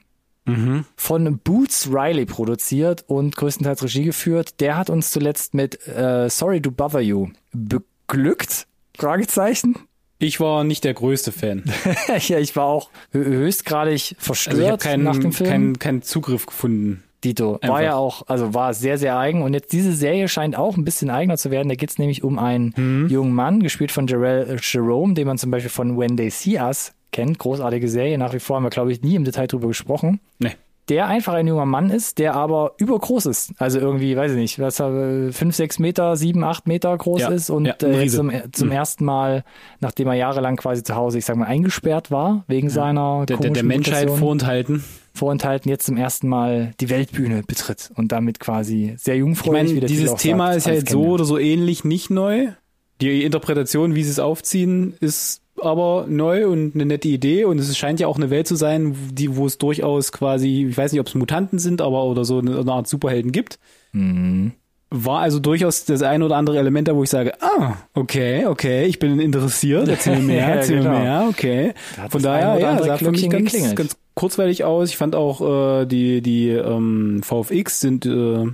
Speaker 2: Mhm.
Speaker 1: Von Boots Riley produziert und größtenteils Regie geführt. Der hat uns zuletzt mit äh, Sorry to Bother You beglückt. Fragezeichen.
Speaker 2: Ich war nicht der größte Fan.
Speaker 1: ja, ich war auch hö- höchstgradig verstört
Speaker 2: Also ich keinen,
Speaker 1: nach dem Film.
Speaker 2: keinen, keinen Zugriff gefunden.
Speaker 1: Dito. War
Speaker 2: Einfach.
Speaker 1: ja auch, also war sehr, sehr eigen. Und jetzt diese Serie scheint auch ein bisschen eigener zu werden. Da geht's nämlich um einen
Speaker 2: Mhm.
Speaker 1: jungen Mann, gespielt von Jarrell äh, Jerome, den man zum Beispiel von When They See Us kennt. Großartige Serie. Nach wie vor haben wir, glaube ich, nie im Detail drüber gesprochen.
Speaker 2: Nee.
Speaker 1: Der einfach ein junger Mann ist, der aber übergroß ist. Also irgendwie, weiß ich nicht, was er, fünf, sechs Meter, sieben, acht Meter groß
Speaker 2: Ja,
Speaker 1: ist und
Speaker 2: ja,
Speaker 1: äh, zum, zum
Speaker 2: Mhm.
Speaker 1: ersten Mal, nachdem er jahrelang quasi zu Hause, ich sag mal, eingesperrt war, wegen seiner
Speaker 2: Der, der, der Menschheit
Speaker 1: Mutation
Speaker 2: vorenthalten.
Speaker 1: vorenthalten, jetzt zum ersten Mal die Weltbühne betritt und damit quasi sehr
Speaker 2: Ich
Speaker 1: jungfräulich,
Speaker 2: meine,
Speaker 1: wie der Titel
Speaker 2: dieses Thema
Speaker 1: sagt,
Speaker 2: ist ja jetzt so oder so ähnlich nicht neu. Die Interpretation, wie sie es aufziehen, ist aber neu und eine nette Idee und es scheint ja auch eine Welt zu sein, wo- die, wo es durchaus quasi, ich weiß nicht, ob es Mutanten sind, aber oder so eine, eine Art Superhelden gibt.
Speaker 1: Mhm.
Speaker 2: War also durchaus das ein oder andere Element da, wo ich sage, ah, okay, okay, ich bin interessiert, erzähl mir mehr,
Speaker 1: Ja,
Speaker 2: erzähl mir
Speaker 1: genau.
Speaker 2: mehr, okay. Von daher, ja, sah für mich ganz,
Speaker 1: geklingelt.
Speaker 2: ganz kurzweilig aus. Ich fand auch, äh, die, die ähm, VFX sind äh,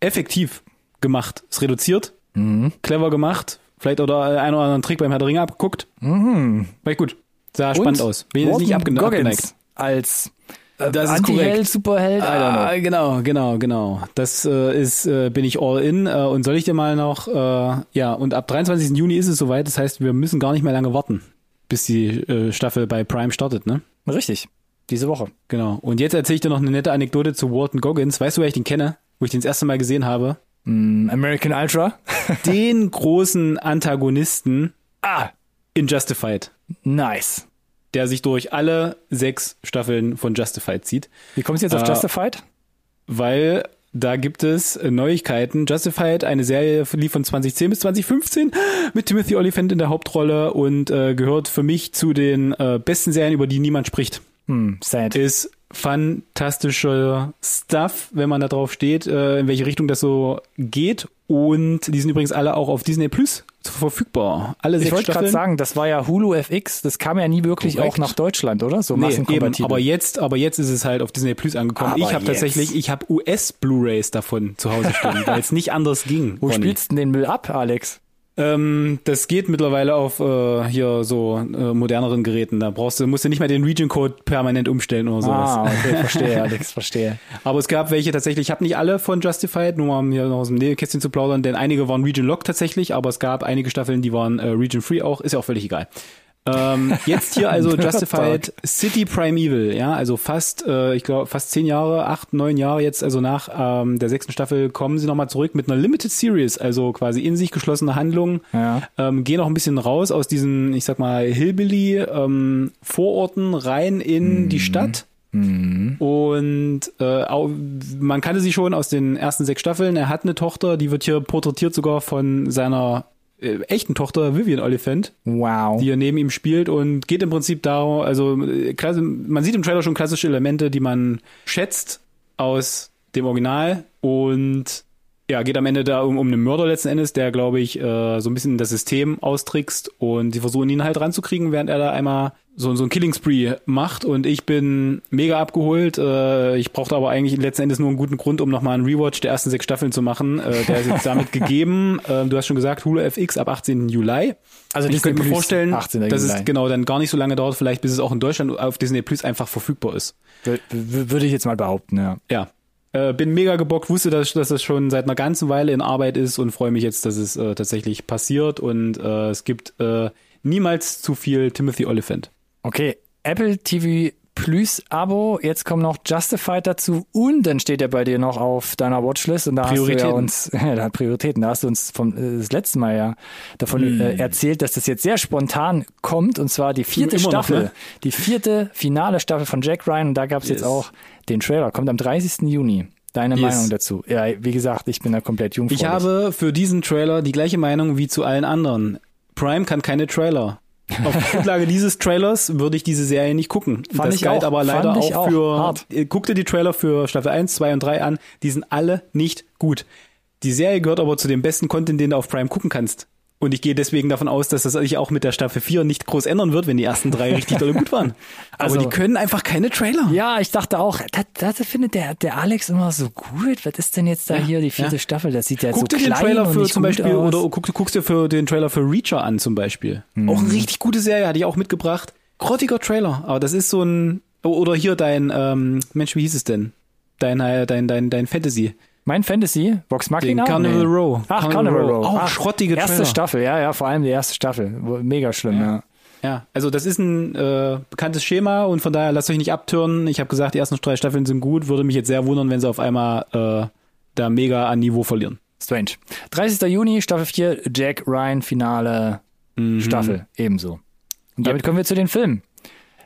Speaker 2: effektiv gemacht. Ist reduziert,
Speaker 1: Mhm.
Speaker 2: clever gemacht. Vielleicht oder ein oder anderen Trick beim Herr der Ringe abgeguckt.
Speaker 1: Mhm.
Speaker 2: War gut. Sah spannend
Speaker 1: Und
Speaker 2: aus. Bin jetzt nicht abgene
Speaker 1: Goggins
Speaker 2: abgeneigt.
Speaker 1: als äh,
Speaker 2: Das ist
Speaker 1: Anti-Held,
Speaker 2: korrekt.
Speaker 1: Superheld.
Speaker 2: Ah, genau, genau, genau. Das äh, ist, äh, bin ich all in. Äh, und soll ich dir mal noch, äh, ja, und ab 23. Juni ist es soweit. Das heißt, wir müssen gar nicht mehr lange warten, bis die äh, Staffel bei Prime startet, ne?
Speaker 1: Richtig. Diese Woche.
Speaker 2: Genau. Und jetzt erzähle ich dir noch eine nette Anekdote zu Walton Goggins. Weißt du, wer ich den kenne? Wo ich den das erste Mal gesehen habe?
Speaker 1: Mm, American Ultra.
Speaker 2: Den großen Antagonisten
Speaker 1: ah,
Speaker 2: in Justified,
Speaker 1: nice.
Speaker 2: der sich durch alle sechs Staffeln von Justified zieht.
Speaker 1: Wie kommst du jetzt auf
Speaker 2: Äh,
Speaker 1: Justified?
Speaker 2: weil da gibt es Neuigkeiten. Justified, eine Serie lief von 2010 bis 2015 mit Timothy Olyphant in der Hauptrolle und äh, gehört für mich zu den äh, besten Serien, über die niemand spricht.
Speaker 1: Hm, sad.
Speaker 2: Ist fantastischer Stuff, wenn man da drauf steht, äh, in welche Richtung das so geht. Und die sind übrigens alle auch auf Disney Plus verfügbar. Alle
Speaker 1: Ich
Speaker 2: sechs
Speaker 1: wollte gerade sagen, das war ja Hulu FX, das kam ja nie wirklich
Speaker 2: Korrekt.
Speaker 1: auch nach Deutschland, oder? So
Speaker 2: Nee, eben,
Speaker 1: massenkompatibel.
Speaker 2: aber jetzt, aber jetzt ist es halt auf Disney Plus angekommen.
Speaker 1: Aber
Speaker 2: ich habe tatsächlich, ich habe US Blu-rays davon zu Hause stehen, weil es nicht anders ging.
Speaker 1: Wo
Speaker 2: Ronny.
Speaker 1: spielst du denn den Müll ab, Alex?
Speaker 2: Ähm, das geht mittlerweile auf äh, hier so äh, moderneren Geräten. Da brauchst du, musst du nicht mehr den Region-Code permanent umstellen oder sowas.
Speaker 1: Ah, okay, verstehe, Alex, verstehe.
Speaker 2: Aber es gab welche tatsächlich, ich habe nicht alle von Justified, nur um hier noch aus dem Nähkästchen zu plaudern, denn einige waren Region Lock tatsächlich, aber es gab einige Staffeln, die waren äh, Region Free auch, ist ja auch völlig egal. Ähm, jetzt hier also Justified City Primeval, ja, also fast, äh, ich glaube, fast zehn Jahre, acht, neun Jahre jetzt, also nach ähm, der sechsten Staffel kommen sie nochmal zurück mit einer Limited Series, also quasi in sich geschlossene Handlung,
Speaker 1: Ja.
Speaker 2: ähm, gehen auch ein bisschen raus aus diesen, ich sag mal, Hillbilly ähm, Vororten rein in die Stadt. Und äh, au- man kannte sie schon aus den ersten sechs Staffeln. Er hat eine Tochter, die wird hier porträtiert sogar von seiner äh, echten Tochter Vivian Oliphant,
Speaker 1: Wow.
Speaker 2: die hier neben ihm spielt und geht im Prinzip darum, also äh, man sieht im Trailer schon klassische Elemente, die man schätzt aus dem Original und ja, geht am Ende da um, um einen Mörder letzten Endes, der, glaube ich, äh, so ein bisschen das System austrickst und die versuchen ihn halt ranzukriegen, während er da einmal so, so ein Killing Spree macht und ich bin mega abgeholt. Äh, ich brauchte aber eigentlich letzten Endes nur einen guten Grund, um nochmal einen Rewatch der ersten sechs Staffeln zu machen. Äh, der ist jetzt damit gegeben. Äh, du hast schon gesagt, Hulu FX ab 18. Juli.
Speaker 1: Also
Speaker 2: ich könnte mir vorstellen,
Speaker 1: 18.
Speaker 2: dass
Speaker 1: Juli.
Speaker 2: es genau dann gar nicht so lange dauert, vielleicht bis es auch in Deutschland auf Disney Plus einfach verfügbar ist.
Speaker 1: W- Würde ich jetzt mal behaupten, ja.
Speaker 2: Ja. Äh, bin mega gebockt, wusste, dass, dass das schon seit einer ganzen Weile in Arbeit ist und freue mich jetzt, dass es äh, tatsächlich passiert und äh, es gibt äh, niemals zu viel Timothy Oliphant.
Speaker 1: Okay, Apple TV Plus Abo, jetzt kommt noch Justified dazu und dann steht er bei dir noch auf deiner Watchlist und da hast du ja uns, ja, da Prioritäten, da hast du uns vom äh, das letzte Mal ja davon äh, erzählt, dass das jetzt sehr spontan kommt und zwar die vierte
Speaker 2: Immer noch,
Speaker 1: Staffel,
Speaker 2: ne?
Speaker 1: die vierte finale Staffel von Jack Ryan und da gab es
Speaker 2: Yes.
Speaker 1: jetzt auch den Trailer, kommt am 30. Juni. Deine
Speaker 2: Yes.
Speaker 1: Meinung dazu? Ja, wie gesagt, ich bin da komplett jungfräulich.
Speaker 2: Ich habe für diesen Trailer die gleiche Meinung wie zu allen anderen. Prime kann keine Trailer. Auf Grundlage dieses Trailers würde ich diese Serie nicht gucken.
Speaker 1: Fand
Speaker 2: das
Speaker 1: ich
Speaker 2: galt
Speaker 1: auch.
Speaker 2: aber leider auch
Speaker 1: auch.
Speaker 2: für.
Speaker 1: Hart.
Speaker 2: Äh, Guck dir die Trailer für Staffel 1, 2 und 3 an. Die sind alle nicht gut. Die Serie gehört aber zu dem besten Content, den du auf Prime gucken kannst. Und ich gehe deswegen davon aus, dass das sich auch mit der Staffel 4 nicht groß ändern wird, wenn die ersten drei richtig dolle gut waren. Aber
Speaker 1: Also-
Speaker 2: die können einfach keine Trailer.
Speaker 1: Ja, ich dachte auch, das, das findet der, der Alex immer so gut. Was ist denn jetzt da hier die vierte
Speaker 2: ja.
Speaker 1: Staffel? Das sieht ja
Speaker 2: Guck
Speaker 1: so
Speaker 2: dir den Trailer für zum
Speaker 1: gut
Speaker 2: Beispiel
Speaker 1: aus.
Speaker 2: oder guck, guckst dir für den Trailer für Reacher an zum Beispiel.
Speaker 1: Mhm.
Speaker 2: Auch eine richtig gute Serie, hatte ich auch mitgebracht. Grottiger Trailer, aber das ist so ein oder hier dein ähm, Mensch, wie hieß es denn? Dein äh, dein dein dein Fantasy.
Speaker 1: Mein Fantasy, Vox Machina?
Speaker 2: Den Carnival Row.
Speaker 1: Ach,
Speaker 2: Carnival Row. Auch
Speaker 1: Ach,
Speaker 2: schrottige
Speaker 1: Erste
Speaker 2: Trailer.
Speaker 1: Staffel, ja, ja, vor allem die erste Staffel. Mega schlimm, ja.
Speaker 2: Ja, also das ist ein äh, bekanntes Schema und von daher lasst euch nicht abtören. Ich habe gesagt, die ersten drei Staffeln sind gut. Würde mich jetzt sehr wundern, wenn sie auf einmal äh, da mega an Niveau verlieren.
Speaker 1: Strange. 30. Juni, Staffel 4, Jack Ryan, Finale Staffel, ebenso. Und damit kommen wir zu den Filmen.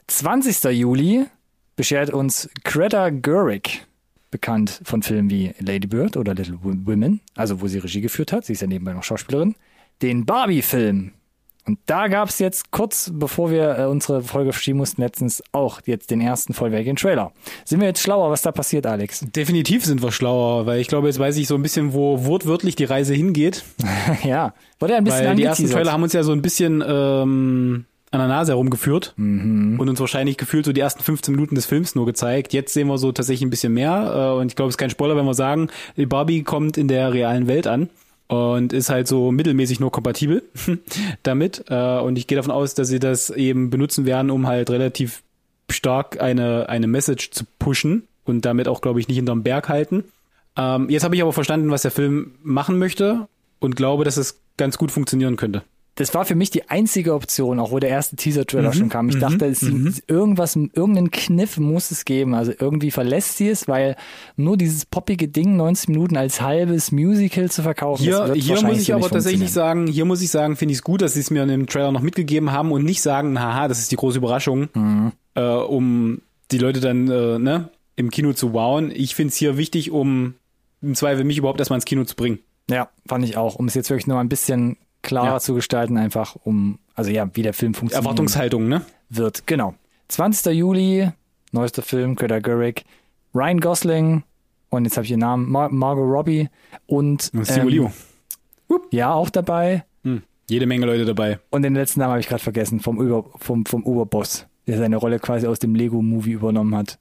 Speaker 1: 20. Juli beschert uns Greta Gerwig, bekannt von Filmen wie Lady Bird oder Little Women, also wo sie Regie geführt hat, sie ist ja nebenbei noch Schauspielerin, den Barbie-Film. Und da gab's jetzt kurz, bevor wir äh, unsere Folge verschieben mussten, letztens auch jetzt den ersten vollwertigen Trailer. Sind wir jetzt schlauer, was da passiert, Alex?
Speaker 2: Definitiv sind wir schlauer, weil ich glaube, jetzt weiß ich so ein bisschen, wo wortwörtlich die Reise hingeht.
Speaker 1: ja, wurde ja ein bisschen
Speaker 2: Weil die ersten. Trailer haben uns ja so ein bisschen ähm, an der Nase herumgeführt
Speaker 1: Mhm.
Speaker 2: und uns wahrscheinlich gefühlt so die ersten 15 Minuten des Films nur gezeigt. Jetzt sehen wir so tatsächlich ein bisschen mehr äh, und ich glaube, es ist kein Spoiler, wenn wir sagen, die Barbie kommt in der realen Welt an und ist halt so mittelmäßig nur kompatibel damit äh, und ich gehe davon aus, dass sie das eben benutzen werden, um halt relativ stark eine eine Message zu pushen und damit auch, glaube ich, nicht hinterm Berg halten. Ähm, jetzt habe ich aber verstanden, was der Film machen möchte und glaube, dass es ganz gut funktionieren könnte.
Speaker 1: Das war für mich die einzige Option, auch wo der erste Teaser-Trailer
Speaker 2: Mhm,
Speaker 1: schon kam. Ich dachte, es, irgendwas, irgendeinen Kniff muss es geben. Also irgendwie verlässt sie es, weil nur dieses poppige Ding 90 Minuten als halbes Musical zu verkaufen,
Speaker 2: Hier, hier muss ich aber tatsächlich sagen, hier muss ich sagen, finde ich es gut, dass sie es mir in dem Trailer noch mitgegeben haben und nicht sagen, haha, das ist die große Überraschung,
Speaker 1: Mhm.
Speaker 2: äh, um die Leute dann äh, ne, im Kino zu wowen. Ich finde es hier wichtig, um im Zweifel mich überhaupt erstmal ins Kino zu bringen.
Speaker 1: Ja, fand ich auch, um es jetzt wirklich noch ein bisschen klarer
Speaker 2: Ja.
Speaker 1: zu gestalten, einfach um, also ja, wie der Film funktioniert.
Speaker 2: Erwartungshaltung, ne?
Speaker 1: wird. Genau. 20. Juli, neuester Film, Greta Gerwig, Ryan Gosling und jetzt habe ich ihren Namen, Mar Margot Robbie und
Speaker 2: Simu Liu.
Speaker 1: ja auch dabei.
Speaker 2: Hm. Jede Menge Leute dabei.
Speaker 1: Und den letzten Namen habe ich gerade vergessen, vom, Über, vom, vom Oberboss, der seine Rolle quasi aus dem Lego-Movie übernommen hat.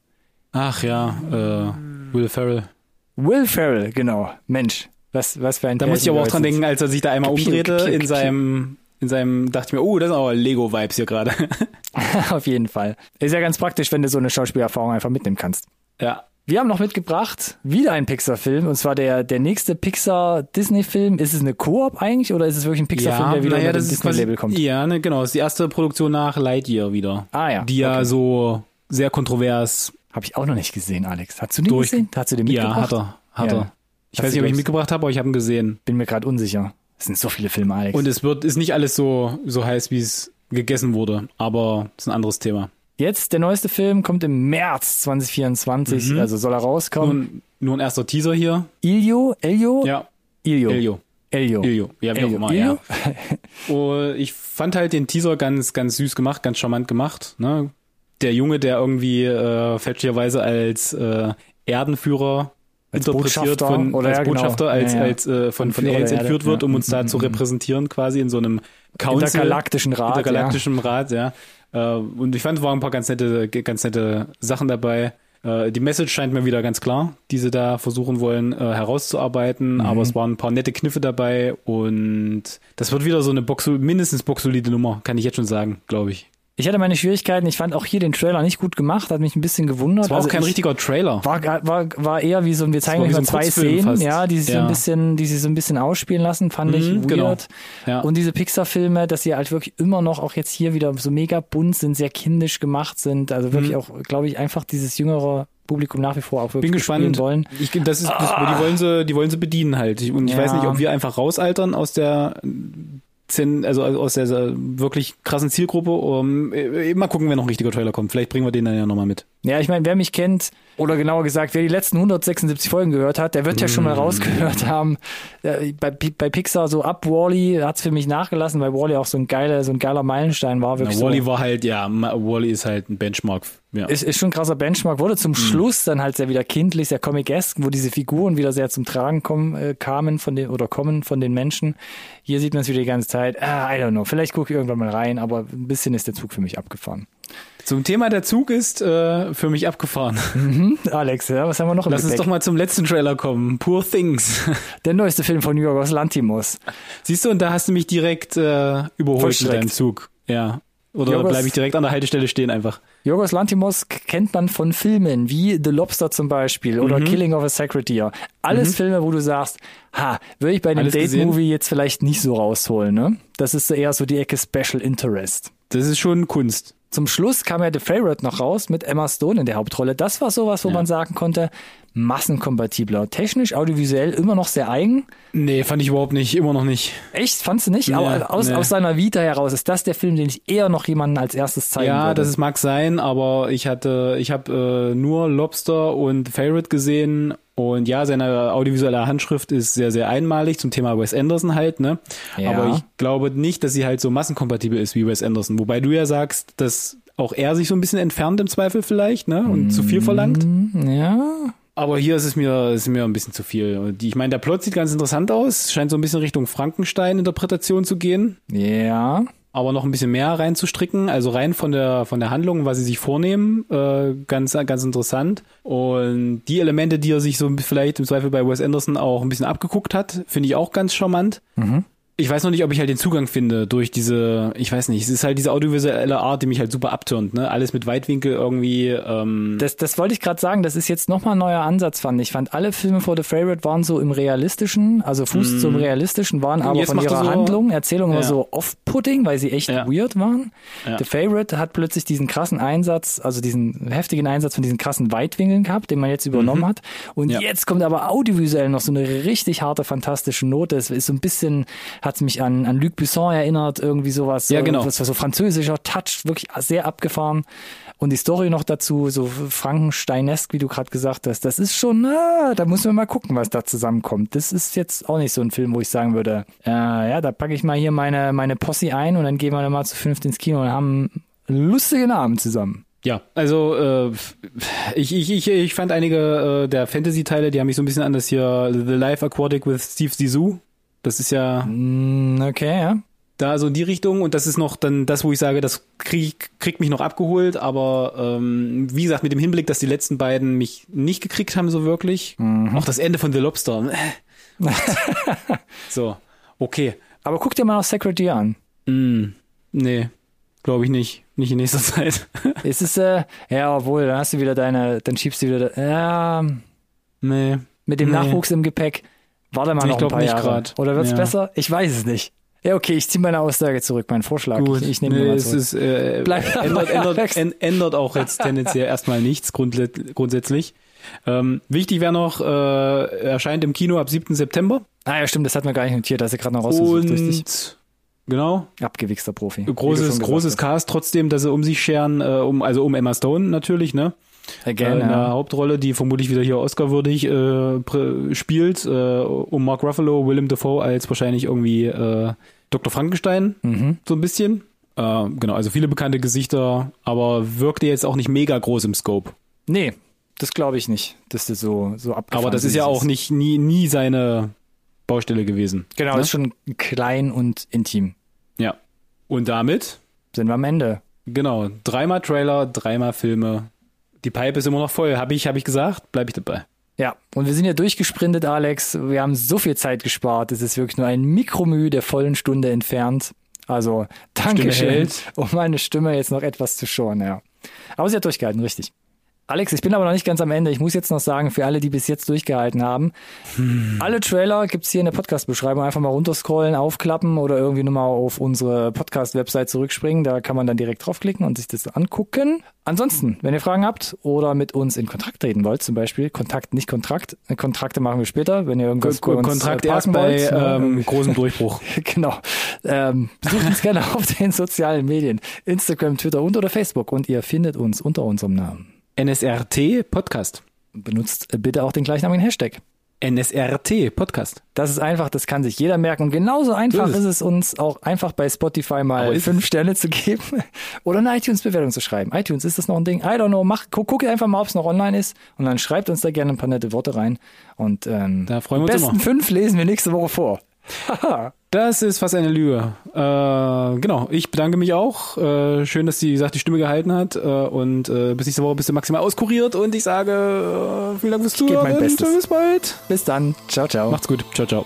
Speaker 2: Ach ja, äh, Will Ferrell.
Speaker 1: Will Ferrell, genau. Mensch, Was, was für ein
Speaker 2: Da muss ich aber auch dran denken, als er sich da einmal
Speaker 1: Kapier,
Speaker 2: umdrehte
Speaker 1: kapier,
Speaker 2: in seinem, in seinem, dachte ich mir, oh, das sind aber Lego-Vibes hier gerade.
Speaker 1: Auf jeden Fall. Ist ja ganz praktisch, wenn du so eine Schauspielerfahrung einfach mitnehmen kannst.
Speaker 2: ja.
Speaker 1: Wir haben noch mitgebracht wieder ein Pixar-Film und zwar der der nächste Pixar-Disney-Film. Ist es eine Koop eigentlich oder ist es wirklich ein Pixar-Film, der wieder
Speaker 2: naja,
Speaker 1: unter
Speaker 2: das
Speaker 1: Disney-Label kommt?
Speaker 2: Ja, ne, genau. Das ist die erste Produktion nach Lightyear wieder.
Speaker 1: Ah ja,
Speaker 2: Die ja
Speaker 1: okay.
Speaker 2: so sehr kontrovers
Speaker 1: Habe ich auch noch nicht gesehen, Alex. Hast du den
Speaker 2: durch.
Speaker 1: gesehen? Hast du den mitgebracht?
Speaker 2: Ja, hat er. Hat
Speaker 1: Ja.
Speaker 2: er. Ich weiß nicht, ob ich
Speaker 1: gleich-
Speaker 2: mitgebracht habe, aber ich habe ihn gesehen.
Speaker 1: Bin mir gerade unsicher. Es sind so viele Filme, Alex.
Speaker 2: Und es wird, ist nicht alles so, so heiß, wie es gegessen wurde. Aber das ist ein anderes Thema.
Speaker 1: Jetzt, der neueste Film kommt im März 2024,
Speaker 2: Mhm.
Speaker 1: also soll er rauskommen.
Speaker 2: Nur, nur ein erster Teaser hier.
Speaker 1: Ilio? Elio?
Speaker 2: Ja.
Speaker 1: Ilio.
Speaker 2: Elio.
Speaker 1: Elio.
Speaker 2: Ilio. Ja, wie auch
Speaker 1: Elio.
Speaker 2: immer, ja. Und ich fand halt den Teaser ganz, ganz süß gemacht, ganz charmant gemacht. Ne? Der Junge, der irgendwie äh, fälschlicherweise als äh, Erdenführer
Speaker 1: Als
Speaker 2: interpretiert
Speaker 1: Botschafter
Speaker 2: von
Speaker 1: oder
Speaker 2: als
Speaker 1: ja, genau.
Speaker 2: Botschafter, als,
Speaker 1: Ja, ja.
Speaker 2: als äh, von, von Aliens entführt wird,
Speaker 1: ja.
Speaker 2: um uns da
Speaker 1: Mhm,
Speaker 2: zu
Speaker 1: mhm.
Speaker 2: repräsentieren, quasi in so einem Council.
Speaker 1: Intergalaktischen Rat,
Speaker 2: Intergalaktischen Rat, ja. Äh, und ich fand, es waren ein paar ganz nette, ganz nette Sachen dabei. Äh, Die Message scheint mir wieder ganz klar, die sie da versuchen wollen äh, herauszuarbeiten,
Speaker 1: Mhm.
Speaker 2: aber es waren ein paar nette Kniffe dabei und das wird wieder so eine Box, mindestens boxsolide Nummer, kann ich jetzt schon sagen, glaube ich.
Speaker 1: Ich hatte meine Schwierigkeiten. Ich fand auch hier den Trailer nicht gut gemacht, hat mich ein bisschen gewundert.
Speaker 2: Es war
Speaker 1: Also
Speaker 2: auch kein
Speaker 1: ich,
Speaker 2: richtiger Trailer.
Speaker 1: war, war, war eher wie so ein, wir zeigen euch mal
Speaker 2: so
Speaker 1: zwei Szenen,
Speaker 2: fast.
Speaker 1: ja, die sich so ein
Speaker 2: Ja.
Speaker 1: bisschen, die sich so ein bisschen ausspielen lassen, fand ich
Speaker 2: Mhm,
Speaker 1: weird.
Speaker 2: genau. Ja.
Speaker 1: Und diese Pixar-Filme, dass sie halt wirklich immer noch auch jetzt hier wieder so mega bunt sind, sehr kindisch gemacht sind, also wirklich
Speaker 2: Mhm.
Speaker 1: auch, glaube ich, einfach dieses jüngere Publikum nach wie vor auch wirklich
Speaker 2: Bin gespannt.
Speaker 1: wollen.
Speaker 2: Ich, das ist, das, die wollen sie, die wollen sie bedienen halt. Und ich
Speaker 1: Ja.
Speaker 2: weiß nicht, ob wir einfach rausaltern aus der also aus der wirklich krassen Zielgruppe. Um, äh, mal gucken, wenn noch ein richtiger Trailer kommt. Vielleicht bringen wir den dann ja nochmal mit.
Speaker 1: Ja, ich meine, wer mich kennt, oder genauer gesagt, wer die letzten 176 Folgen gehört hat, der wird ja schon
Speaker 2: Mm.
Speaker 1: mal rausgehört haben. Bei, bei Pixar so ab Wally hat's für mich nachgelassen, weil Wally auch so ein geiler, so ein geiler Meilenstein war.
Speaker 2: Na,
Speaker 1: Wirklich
Speaker 2: Wally
Speaker 1: so.
Speaker 2: war halt, ja, Wally ist halt ein Benchmark. Ja.
Speaker 1: Ist, ist schon ein krasser Benchmark, wurde
Speaker 2: Mm.
Speaker 1: zum Schluss dann halt sehr wieder kindlich, sehr comic-esque, wo diese Figuren wieder sehr zum Tragen kommen, äh, kamen von den, oder kommen von den Menschen. Hier sieht man es wieder die ganze Zeit, ah, I don't know, vielleicht gucke ich irgendwann mal rein, aber ein bisschen ist der Zug für mich abgefahren.
Speaker 2: Zum Thema der Zug ist äh, für mich abgefahren.
Speaker 1: Alex, ja, was haben wir noch im
Speaker 2: Lass uns
Speaker 1: Gepäck?
Speaker 2: doch mal zum letzten Trailer kommen. Poor Things.
Speaker 1: Der neueste Film von Yorgos Lantimos.
Speaker 2: Siehst du, und da hast du mich direkt äh, überholt mit deinem Zug. Ja. Oder
Speaker 1: Jorgos-
Speaker 2: bleibe ich direkt an der Haltestelle stehen einfach.
Speaker 1: Yorgos Lantimos kennt man von Filmen wie The Lobster zum Beispiel oder
Speaker 2: Mhm.
Speaker 1: Killing of a Sacred Deer. Alles Filme, wo du sagst, ha, würde ich bei einem? Date-Movie jetzt vielleicht nicht so rausholen, ne? Das ist eher so die Ecke Special Interest.
Speaker 2: Das ist schon Kunst.
Speaker 1: Zum Schluss kam ja The Favorite noch raus mit Emma Stone in der Hauptrolle. Das war sowas, wo
Speaker 2: Ja.
Speaker 1: man sagen konnte, massenkompatibler. Technisch, audiovisuell immer noch sehr eigen.
Speaker 2: Nee, fand ich überhaupt nicht. Immer noch nicht.
Speaker 1: Echt? Fandst du nicht?
Speaker 2: Nee,
Speaker 1: Aber aus,
Speaker 2: nee.
Speaker 1: aus seiner Vita heraus ist das der Film, den ich eher noch jemanden als erstes zeigen
Speaker 2: Ja,
Speaker 1: würde.
Speaker 2: das ist, mag sein, aber ich hatte, ich habe äh, nur Lobster und The Favorite gesehen und ja, seine audiovisuelle Handschrift ist sehr, sehr einmalig zum Thema Wes Anderson halt, ne?
Speaker 1: Ja.
Speaker 2: Aber ich glaube nicht, dass sie halt so massenkompatibel ist wie Wes Anderson. Wobei du ja sagst, dass auch er sich so ein bisschen entfernt im Zweifel vielleicht, ne? Und zu viel verlangt.
Speaker 1: Hm, Ja,
Speaker 2: Aber hier ist es mir, ist mir ein bisschen zu viel. Ich meine, der Plot sieht ganz interessant aus, scheint so ein bisschen Richtung Frankenstein-Interpretation zu gehen.
Speaker 1: ja.
Speaker 2: Aber noch ein bisschen mehr reinzustricken, also rein von der von der Handlung, was sie sich vornehmen, äh, ganz ganz interessant. Und die Elemente, die er sich so vielleicht im Zweifel bei Wes Anderson auch ein bisschen abgeguckt hat, finde ich auch ganz charmant. Ich weiß noch nicht, ob ich halt den Zugang finde durch diese, ich weiß nicht, es ist halt diese audiovisuelle Art, die mich halt super abturnt, ne? Alles mit Weitwinkel irgendwie. Ähm,
Speaker 1: Das, das wollte ich gerade sagen, das ist jetzt nochmal ein neuer Ansatz, fand ich. Fand alle Filme vor The Favorite waren so im Realistischen, also Fuß zum Realistischen, waren aber
Speaker 2: Mhm.
Speaker 1: von
Speaker 2: er
Speaker 1: ihrer
Speaker 2: so-
Speaker 1: Handlung, Erzählung
Speaker 2: Ja.
Speaker 1: so off-putting, weil sie echt
Speaker 2: Ja.
Speaker 1: weird waren.
Speaker 2: Ja.
Speaker 1: The Favorite hat plötzlich diesen krassen Einsatz, also diesen heftigen Einsatz von diesen krassen Weitwinkeln gehabt, den man jetzt übernommen hat. Und
Speaker 2: Mhm.
Speaker 1: Jetzt kommt aber audiovisuell noch so eine richtig harte, fantastische Note. Es ist so ein bisschen, hat mich an, an Luc Besson erinnert, irgendwie sowas.
Speaker 2: Ja, genau.
Speaker 1: Was war so französischer Touch, wirklich sehr abgefahren. Und die Story noch dazu, so Frankensteinesk, wie du gerade gesagt hast, das ist schon, ah, da muss man mal gucken, was da zusammenkommt. Das ist jetzt auch nicht so ein Film, wo ich sagen würde, äh, ja, da packe ich mal hier meine, meine Posse ein und dann gehen wir dann mal zu fünft ins Kino und haben einen lustigen Abend zusammen.
Speaker 2: Ja, also äh, ich, ich, ich, ich fand einige äh, der Fantasy-Teile, die haben mich so ein bisschen an das hier The Life Aquatic with Steve Zissou. Das ist ja
Speaker 1: Mm, okay, ja.
Speaker 2: da so in die Richtung und das ist noch dann das, wo ich sage, das krieg, kriegt mich noch abgeholt, aber ähm, wie gesagt, mit dem Hinblick, dass die letzten beiden mich nicht gekriegt haben so wirklich. Auch das Ende von The Lobster. äh, so, okay.
Speaker 1: Aber guck dir mal noch Sacred Deer an.
Speaker 2: Mm, nee, glaube ich nicht. Nicht in nächster Zeit.
Speaker 1: Es ist, äh, ja, obwohl, dann hast du wieder deine, dann schiebst du wieder, ja,
Speaker 2: nee.
Speaker 1: mit dem
Speaker 2: Nee.
Speaker 1: Nachwuchs im Gepäck. Warte mal
Speaker 2: Ich
Speaker 1: noch ein paar
Speaker 2: nicht
Speaker 1: Jahre.
Speaker 2: grad.
Speaker 1: Oder wird's
Speaker 2: Ja.
Speaker 1: besser? Ich weiß es nicht. Ja, okay, ich ziehe meine Aussage zurück, meinen Vorschlag.
Speaker 2: Gut,
Speaker 1: Ich, ich nehme
Speaker 2: nee,
Speaker 1: mal
Speaker 2: es ist, äh,
Speaker 1: Bleib
Speaker 2: ändert, ändert, ändert auch jetzt tendenziell erstmal nichts grundsätzlich. Ähm, wichtig wäre noch, äh, erscheint im Kino ab 7. September.
Speaker 1: ah ja, stimmt, das hat man gar nicht notiert, dass er gerade noch rausgesucht.
Speaker 2: Und genau,
Speaker 1: Abgewichster Profi.
Speaker 2: großes, großes. Cast trotzdem, dass sie um sich scheren, äh, um, also um Emma Stone natürlich, ne?
Speaker 1: Again,
Speaker 2: äh, in der
Speaker 1: ja.
Speaker 2: Hauptrolle, die vermutlich wieder hier Oscar-würdig äh, spielt, äh, um Mark Ruffalo, Willem Dafoe als wahrscheinlich irgendwie äh, Dr. Frankenstein,
Speaker 1: Mhm.
Speaker 2: so ein bisschen. Äh, genau, also viele bekannte Gesichter, aber wirkte jetzt auch nicht mega groß im Scope.
Speaker 1: Nee, das glaube ich nicht, dass das so, so abgefahren
Speaker 2: Aber das ist ja auch nicht nie, nie seine Baustelle gewesen.
Speaker 1: Genau,
Speaker 2: ne?
Speaker 1: ist schon klein und intim.
Speaker 2: Ja. Und damit,
Speaker 1: Sind wir am Ende.
Speaker 2: genau, dreimal Trailer, dreimal Filme. Die Pipe ist immer noch voll. Habe ich, hab ich gesagt, bleibe ich dabei.
Speaker 1: Ja, und wir sind ja durchgesprintet, Alex. Wir haben so viel Zeit gespart. Es ist wirklich nur ein Mikromüh der vollen Stunde entfernt. Also, Dankeschön,
Speaker 2: hält.
Speaker 1: um meine Stimme jetzt noch etwas zu schonen, ja. Aber sie hat durchgehalten, richtig. Alex, ich bin aber noch nicht ganz am Ende. Ich muss jetzt noch sagen, für alle, die bis jetzt durchgehalten haben, alle Trailer gibt's hier in der Podcast-Beschreibung. Einfach mal runterscrollen, aufklappen oder irgendwie nochmal auf unsere Podcast-Website zurückspringen. Da kann man dann direkt draufklicken und sich das angucken. Ansonsten, wenn ihr Fragen habt oder mit uns in Kontakt treten wollt, zum Beispiel, Kontakt, nicht Kontrakt. Kontrakte machen wir später, wenn ihr irgendwas bei uns
Speaker 2: Kontrakt
Speaker 1: äh,
Speaker 2: erst
Speaker 1: parken
Speaker 2: bei
Speaker 1: wollt, ne?
Speaker 2: ähm, großem Durchbruch.
Speaker 1: Genau. Ähm, besucht uns gerne auf den sozialen Medien. Instagram, Twitter und oder Facebook. Und ihr findet uns unter unserem Namen.
Speaker 2: NSRT Podcast.
Speaker 1: Benutzt bitte auch den gleichnamigen Hashtag.
Speaker 2: NSRT Podcast.
Speaker 1: Das ist einfach, das kann sich jeder merken. Und genauso einfach
Speaker 2: ist
Speaker 1: ist
Speaker 2: es.
Speaker 1: es uns auch einfach bei Spotify mal fünf Sterne zu geben oder eine iTunes-Bewertung zu schreiben. iTunes, ist das noch ein Ding? I don't know. Mach, guck, guck einfach mal, ob es noch online ist und dann schreibt uns da gerne ein paar nette Worte rein. Und ähm,
Speaker 2: Da freuen wir
Speaker 1: die
Speaker 2: uns
Speaker 1: besten
Speaker 2: immer.
Speaker 1: fünf lesen wir nächste Woche vor. Haha.
Speaker 2: Das ist fast eine Lüge. Äh, genau, ich bedanke mich auch. Äh, schön, dass die, wie gesagt, die Stimme gehalten hat. Äh, und äh, bis nächste Woche bist du maximal auskuriert. Und ich sage äh, vielen Dank fürs Zuhören. Bis bald.
Speaker 1: Bis dann. Ciao, ciao.
Speaker 2: Macht's gut. Ciao, ciao.